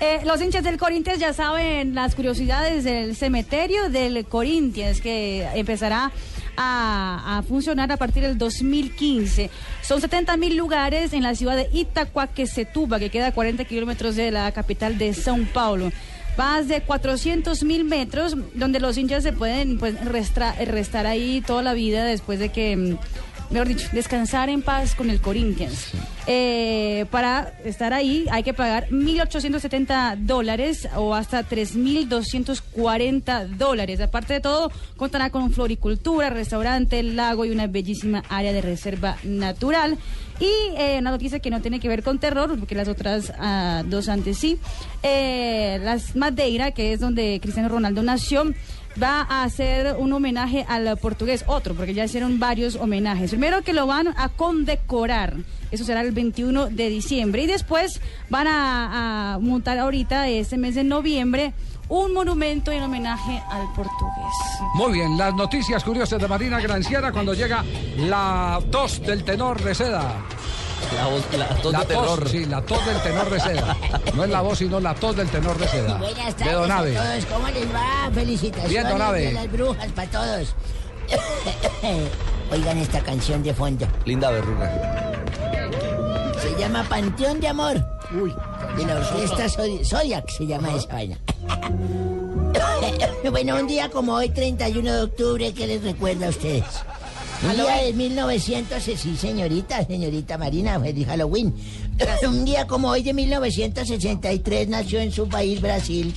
Eh, los hinchas del Corinthians ya saben las curiosidades del cementerio del Corinthians, que empezará a, funcionar a partir del 2015. Son 70 mil lugares en la ciudad de Itacoaquecetuba, que queda a 40 kilómetros de la capital de São Paulo. Más de 400 mil metros donde los hinchas se pueden pues, restar ahí toda la vida después de que, mm, mejor dicho, descansar en paz con el Corinthians. Eh, para estar ahí hay que pagar 1.870 dólares o hasta 3.240 dólares. Aparte de todo, contará con floricultura, restaurante, lago y una bellísima área de reserva natural. Y eh, una noticia que no tiene que ver con terror, porque las otras ah, dos antes sí. Eh, las Madeira, que es donde Cristiano Ronaldo nació, va a hacer un homenaje al portugués, otro, porque ya hicieron varios homenajes. Primero que lo van a condecorar, eso será el 21 de diciembre, y después van a, a montar ahorita, este mes de noviembre, un monumento en homenaje al portugués. Muy bien, las noticias curiosas de Marina Granciera cuando llega la tos del tenor de seda. La, voz, la tos La de terror. tos, sí, la tos del tenor de seda. No es la voz, sino la tos del tenor de seda. Buenas De tardes Don a Ave. todos, ¿cómo les va? Felicitaciones Bien, Don Ave. de las brujas para todos. Oigan esta canción de fondo. Linda verruga. Se llama Panteón de Amor. De la orquesta Zodi- Zodiac se llama esa vaina. bueno, un día como hoy, 31 de octubre, ¿qué les recuerda a ustedes? Un día de 1900, sí, señorita, señorita Marina, feliz Halloween. un día como hoy de 1963 nació en su país, Brasil,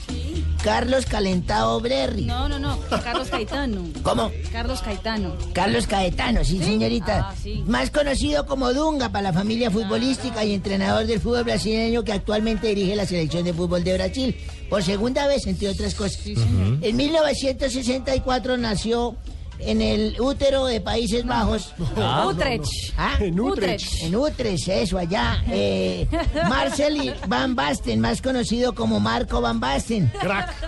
Carlos Calentado Brerri. No, no, no, Carlos Caetano. ¿Cómo? Carlos Caetano. Carlos Caetano, sí, señorita. Ah, sí. Más conocido como Dunga para la familia futbolística y entrenador del fútbol brasileño que actualmente dirige la selección de fútbol de Brasil. Por segunda vez, entre otras cosas. En 1964 nació en el útero de Países Bajos. Ah. Utrecht. ¿Ah? En Utrecht. En Utrecht, eso, allá. Eh, Marcel Van Basten, más conocido como Marco Van Basten.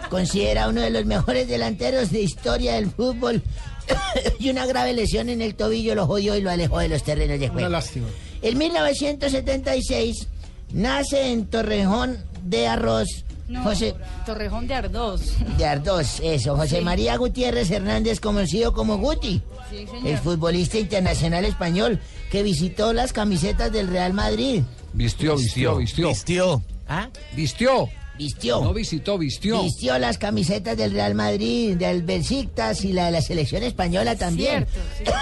Considera uno de los mejores delanteros de historia del fútbol. y una grave lesión en el tobillo lo jodió y lo alejó de los terrenos de juego. Una lástima. En 1976 nace en Torrejón de Arroz No, José Torrejón de Ardós. de Ardós, eso, José Sí. María Gutiérrez Hernández, conocido como Guti, Sí, señor. el futbolista internacional español que visitó las camisetas del Real Madrid. Vistió, vistió, vistió. Vistió. ¿Ah? Vistió. Vistió. No visitó, vistió. Vistió las camisetas del Real Madrid, del Besiktas y la de la selección española también. Cierto, sí.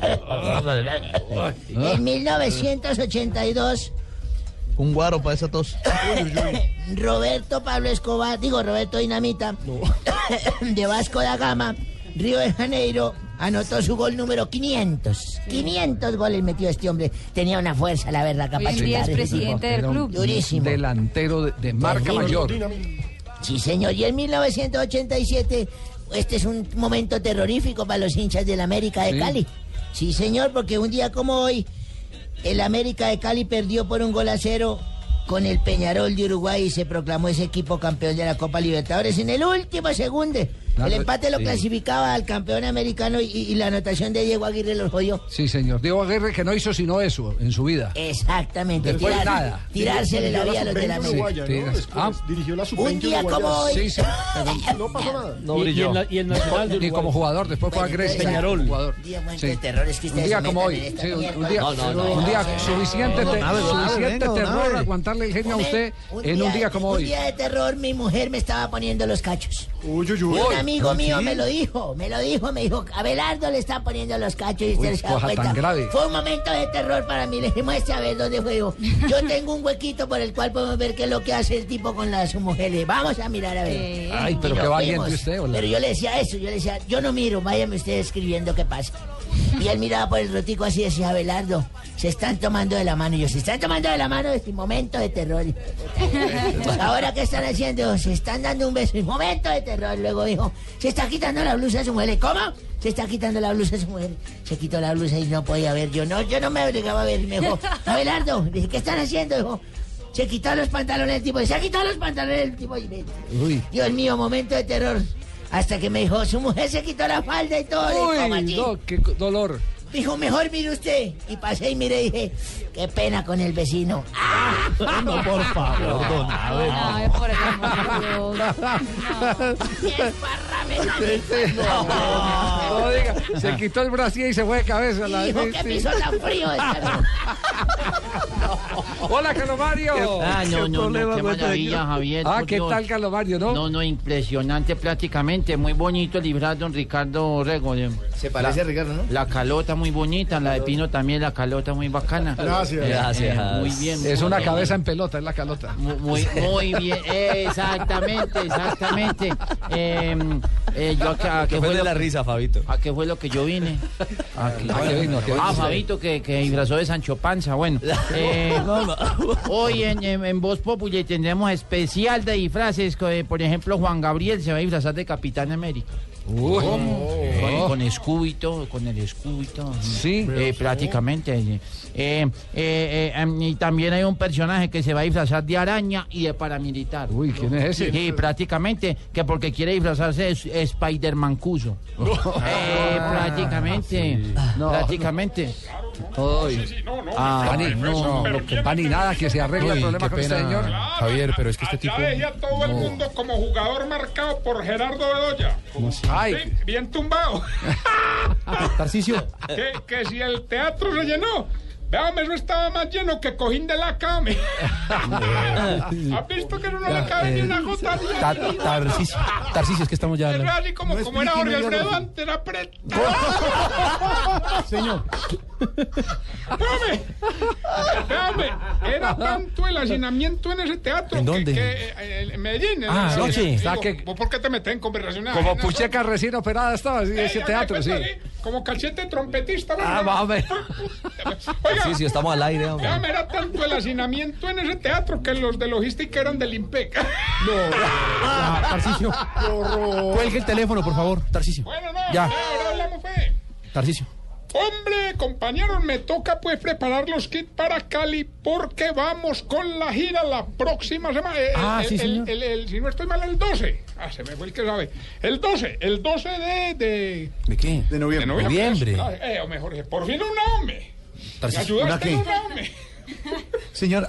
En 1982, Un guaro para esa tos. Roberto Pablo Escobar, digo Roberto Dinamita, de Vasco da Gama, Río de Janeiro, anotó su gol número 500. 500 goles metió este hombre. Tenía una fuerza, la verdad, capacidad. día es presidente del club. Durísimo. Delantero de, de marca Terrible. mayor. Sí, señor. Y en 1987, este es un momento terrorífico para los hinchas del América de Sí. Cali. Sí, señor, porque un día como hoy, el América de Cali perdió por un gol a cero con el Peñarol de Uruguay y se proclamó ese equipo campeón de la Copa Libertadores en el último segundo. Claro, el empate lo sí. clasificaba al campeón americano y, y la anotación de Diego Aguirre los jodió. Sí, señor. Diego Aguirre que no hizo sino eso en su vida. Exactamente. Después tirar- nada. Tirársele la vida a los de la América. Sí, ¿no? ah. dirigió la Un suplente día como hoy. Sí, sí. No pasó nada. Y, y en la- y el Nacional de Ni como jugador, después fue a Grecia. Peñarol. Jugador. Un día momento Sí. de terror es que Un ustedes día se como hoy. un, un día, No, no, no. un día suficiente, No, no, no, no, terror no. aguantarle el genio a usted Un en un día como Un hoy. día de terror, mi mujer me estaba poniendo los cachos. Uy, uy, uy. Amigo mío me lo dijo, me lo dijo, me dijo, Abelardo le está poniendo los cachos y usted Uy, se da cuenta. tan grave. Fue un momento de terror para mí, le dije, muestre a ver dónde fue yo. Yo tengo un huequito por el cual podemos ver qué es lo que hace el tipo con la, su mujer. Le dije, Vamos a mirar a ver. Ay, Y pero qué valiente usted, hola. Pero yo le decía eso, yo le decía, yo no miro, váyame usted escribiendo qué pasa. Y él miraba por el rotico así y decía, Abelardo, se están tomando de la mano. Y yo, se están tomando de la mano este momento de terror. Ahora, ¿qué están haciendo? Se están dando un beso. Momento de terror. Luego dijo, se está quitando la blusa de su mujer. ¿Cómo? Se está quitando la blusa de su mujer. Se quitó la blusa y no podía ver. Yo no, yo no me obligaba a ver. Me dijo, Abelardo, dije, ¿qué están haciendo? Dijo, se quitó los pantalones el tipo. Se ha quitado los pantalones el tipo. Y me- Uy. Dios mío, momento de terror. Hasta que me dijo, su mujer se quitó la falda y todo. Le digo, "¿Cómo Uy, así?". no, qué dolor. Dijo, mejor mire usted. Y pasé y miré y dije, qué pena con el vecino. No, por favor, don. Ay, por el amor de Dios. No diga, se quitó el brasier y se fue de cabeza. la- Dijo, sí, qué piso tan frío. esta Hola, Carlos Mario. Ah, no, no, no, qué maravilla? Javier. Ah, ¿qué Dios. tal, Carlos Mario, no? No, no, impresionante prácticamente, muy bonito el librar don Ricardo Rego. eh. Se parece La- a Ricardo, ¿no? La calota muy bonita, la de Pino también, la calota muy bacana. Gracias. Gracias. Eh, muy bien. Es muy una bien. cabeza en pelota, es la calota. Mu- Muy, muy bien, exactamente, exactamente. Eh, eh, yo Que ¿qué fue fue de lo la risa, Fabito. ¿A qué fue lo que yo vine? ¿A qué, ¿A qué vino? ¿A qué vino Ah? Fabito, que, que disfrazó de Sancho Panza. Bueno, eh, hoy en, en, en Voz Populi tendremos especial de disfraces. eh, Por ejemplo, Juan Gabriel se va a disfrazar de Capitán América. Uy. Con, todo, con el todo. Sí. Eh, prácticamente. eh, eh, eh, em, y también hay un personaje que se va a disfrazar de araña y de paramilitar. Uy, ¿quién es ese? Sí, prácticamente, que porque quiere disfrazarse es Spider-Man Cuso. Eh, prácticamente, No. prácticamente. Uy. Ah, Pani, no, no, que Pani nada, que se arregle el Uy, problema qué con este señor. Javier, pero es que este tipo. Ya dejé a todo el mundo como jugador marcado por Gerardo Bedoya. Ay. Bien tumbado. Tarcicio. que, que si el teatro se llenó. Veamos, eso estaba más lleno que cojín de la cama. ¿Has visto que no le cabe ni una gota de Ta- agua? Tarcicio, Tarcicio, es que estamos ya. Hablando. así como, como era Jorge Alfredo antes, era. Señor. Espérame, espérame. Era tanto el hacinamiento en ese teatro. ¿En que- dónde? Que, eh, en Medellín. en Ah, que- ¿vos ¿Por qué te metes en conversaciones? Como? Pucheca recién operada estaba, sí, ese Eh, teatro, sí. pues, ahí, Como cachete trompetista. Ah, ¿verdad? va a ver. Oiga, Sí, sí, estamos al aire, hombre. Era tanto el hacinamiento en ese teatro que los de logística eran del IMPEC. Ah, Tarcicio. Cuelgue el teléfono, por favor. Tarcicio. Bueno, no, Ya. ahora hablamos, fe. Tarcicio. Hombre, compañeros, me toca pues preparar los kits para Cali porque vamos con la gira la próxima semana. Eh, Ah, el, sí, el- señor. el- el- si no estoy mal, el 12. Ah, se me fue el que sabe. El 12, el 12 de... ¿De, ¿De qué? de noviembre? Noviembre. Ah, Eh, o mejor, por fin un hombre. ¿Me ayudaste un hombre? Señor.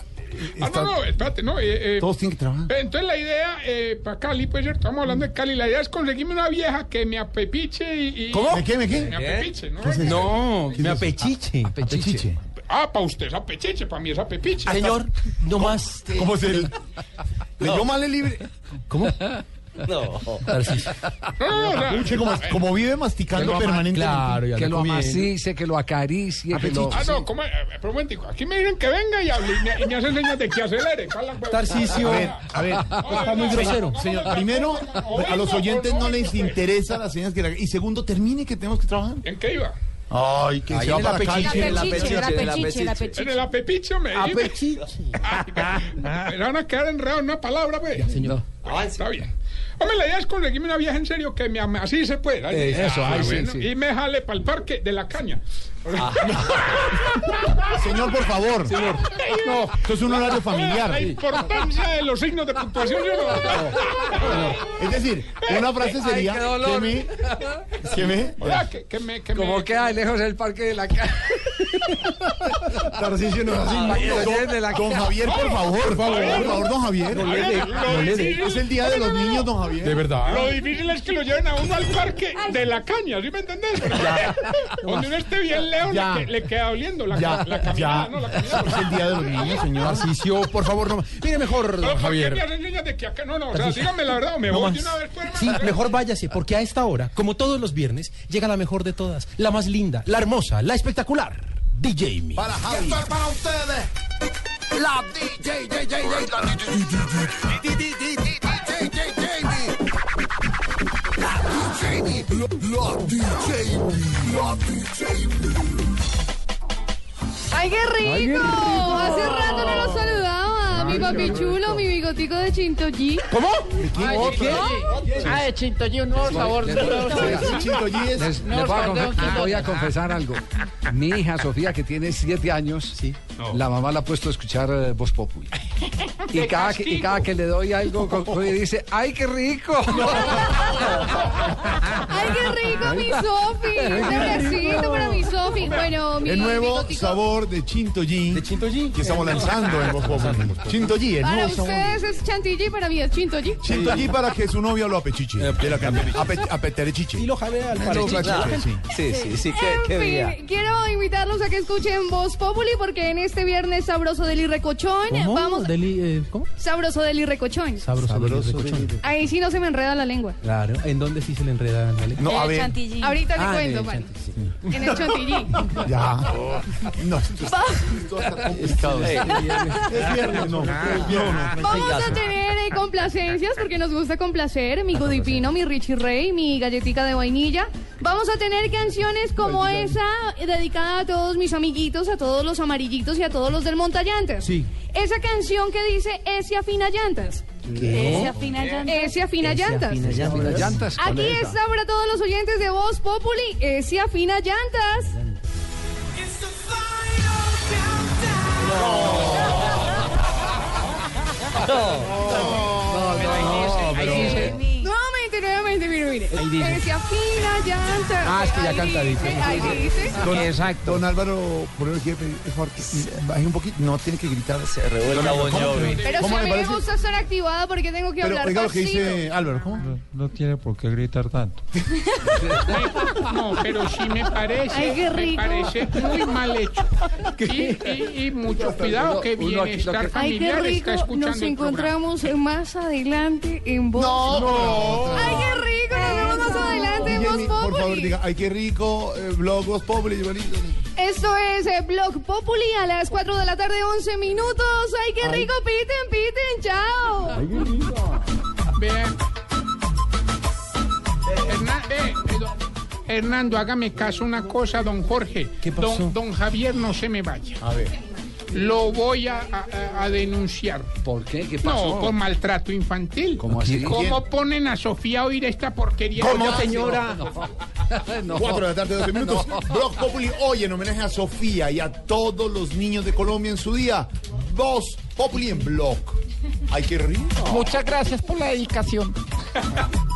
Ah, no, no, espérate, no. eh, eh, Todos tienen que trabajar. eh, Entonces la idea, eh, para Cali, pues cierto, estamos hablando de Cali, la idea es conseguirme una vieja que me apepiche y... y- ¿Cómo? ¿Me qué, me qué? Me apepiche, ¿no? No, me apechiche. Apechiche. Ah, para usted es apechiche, para mí es apepiche. Señor, no más. ¿Cómo se le.? ¿Leyó mal el libre? ¿Cómo? No. Escuche, como, como vive masticando permanentemente. claro, que lo amacice, que lo acaricie, que lo... Ah, no, ¿cómo? Eh, Pero un aquí me dicen que venga y hable y me, y me hacen señas de que acelere. Pues. Tarcisio. A ver, a ver, está muy grosero. Señor, primero, a los oyentes no les interesa las señas que la- Y segundo, termine que tenemos que trabajar. ¿En qué iba? Ay, que se va para pechiche, en la pechiche, en la pechiche, en la pechiche. En el apepicho me A dice. Me van a quedar enredados en una palabra, pues. señor. Ah, está bien. Hombre, la idea es conseguirme una vieja en serio que me ame. Así se puede. Ahí- Eh, eso, Ah, sí, sí. Y me jale para el parque de la caña. Señor, por favor. Señor. No. Esto es un horario familiar. La importancia de los signos de puntuación yo no. Es decir, una frase sería que me... Que me... Que, que me, que Como me, queda lejos el parque de la calle. Tarcisio no. Ay, Don-. Javier, por favor, por favor, por favor, don Javier. No le dé, no le dé. Es el día de los niños, don Javier. De verdad. Lo difícil es que lo lleven a uno al parque de la caña, ¿sí me entendés? Donde uno esté bien Ya. le, que- le queda oliendo la, Ya, la caminada, ya. ¿no? La caminada. Es el día de los niños, señor. Por favor, no. Mire mejor, No, don ¿por qué Javier. me hacen señas de que acá? No, no, o sea, Tarcisio. dígame la verdad o me No voy más. de una vez pues, Sí, mejor váyase, porque a esta hora, como todos los viernes, llega la mejor de todas, la más linda, la hermosa, la espectacular, DJ Mi. Para Javi. para ustedes. La DJ, DJ, la DJ, la DJ, la DJ. ¡Ay, qué rico! Hace rato no los saludaba. Mi papi chulo, mi bigotico de Chintollí. ¿Cómo? Ay, ¿Qué? Ah, de un nuevo sabor. Les, a, voy a confesar algo. Mi hija Sofía, que tiene siete años, la mamá la ha puesto a escuchar eh, Voz Populi. Y cada, que, y cada que le doy algo, co- co- y dice, ¡ay, qué rico! ¡Ay, qué rico, mi Sofi! Un besito para mi Sofi. Bueno, mi El nuevo sabor de Chintollí. De Chintollí. Que estamos lanzando en Voz Populi. Chintollí, el Para nuevo sabor. ustedes es chantilly, para mí es chintollí. Chintollí para que su novia lo apechiche. De la calle. Ape- Apeterechiche. Y lo jale al sí. Sí, sí, qué, qué En día. fin, quiero invitarlos a que escuchen Voz Populi porque en este viernes sabroso del irrecochón vamos Deli- eh, ¿Cómo? sabroso del irrecochón. Sabroso, Sabroso deli- recochón. Ahí sí no se me enreda la lengua. Claro. ¿En dónde sí se le enreda la lengua? No, a ver. Ahorita le Ah, cuento, en el vale. chantilly, En el chantilly. Ya. No, esto Va- es viernes, no. Es viernes. Vamos a tener eh, complacencias porque nos gusta complacer. Mi Gudipino, mi Richie Rey, mi galletica de vainilla. Vamos a tener canciones como esa eh, dedicada a todos mis amiguitos, a todos los amarillitos y a todos los del montallantas. Sí. Esa canción que dice Ese afina llantas. Ese afina llantas. Ese afina llantas. Las llantas, ¿cuál Aquí está para todos los oyentes de Voz Populi. Ese afina llantas. Ahí dice. Nuevamente, nuevamente, mire, mire. Ahí dice. Ese afina. Ah, es que ya cantadito. dice, Ahí dice. Don, Exacto. Don Álvaro, por el quiere pedir por favor, que baje un poquito. No tiene que gritar. Se Bon Jovi. Pero si ¿Cómo a mí me parece? gusta estar activada porque tengo que Pero hablar oiga lo que dice Álvaro. ¿Cómo? No tiene por qué gritar tanto. No, pero sí me parece, Ay, qué me rico. parece muy mal hecho. Y, y- y mucho cuidado que Bienestar Ay, qué Familiar rico. está escuchando Nos encontramos más adelante en Voz. No. Ay, qué rico. Nos vemos más adelante en Voz Jamie, por favor, Populi. diga, ay, qué rico, eh, blog, Voz Populi, igualito. Esto es eh, Blog Populi a las 4 de la tarde, 11 minutos. Ay, qué rico. Piten, piten. Chao. Herna- ve, eh, don- Hernando, hágame caso una cosa, don Jorge. ¿Qué pasó? Don, don Javier, no se me vaya. A ver. Lo voy a, a- a denunciar. ¿Por qué? ¿Qué pasó? No, por maltrato infantil. ¿Cómo así? ¿Cómo ponen a Sofía a oír esta porquería? ¿Cómo, señora? No. 4 de la tarde, 12 minutos. Blog Populi hoy en homenaje a Sofía y a todos los niños de Colombia en su día. Voz Populi en blog. Ay, qué rico. Muchas gracias por la dedicación.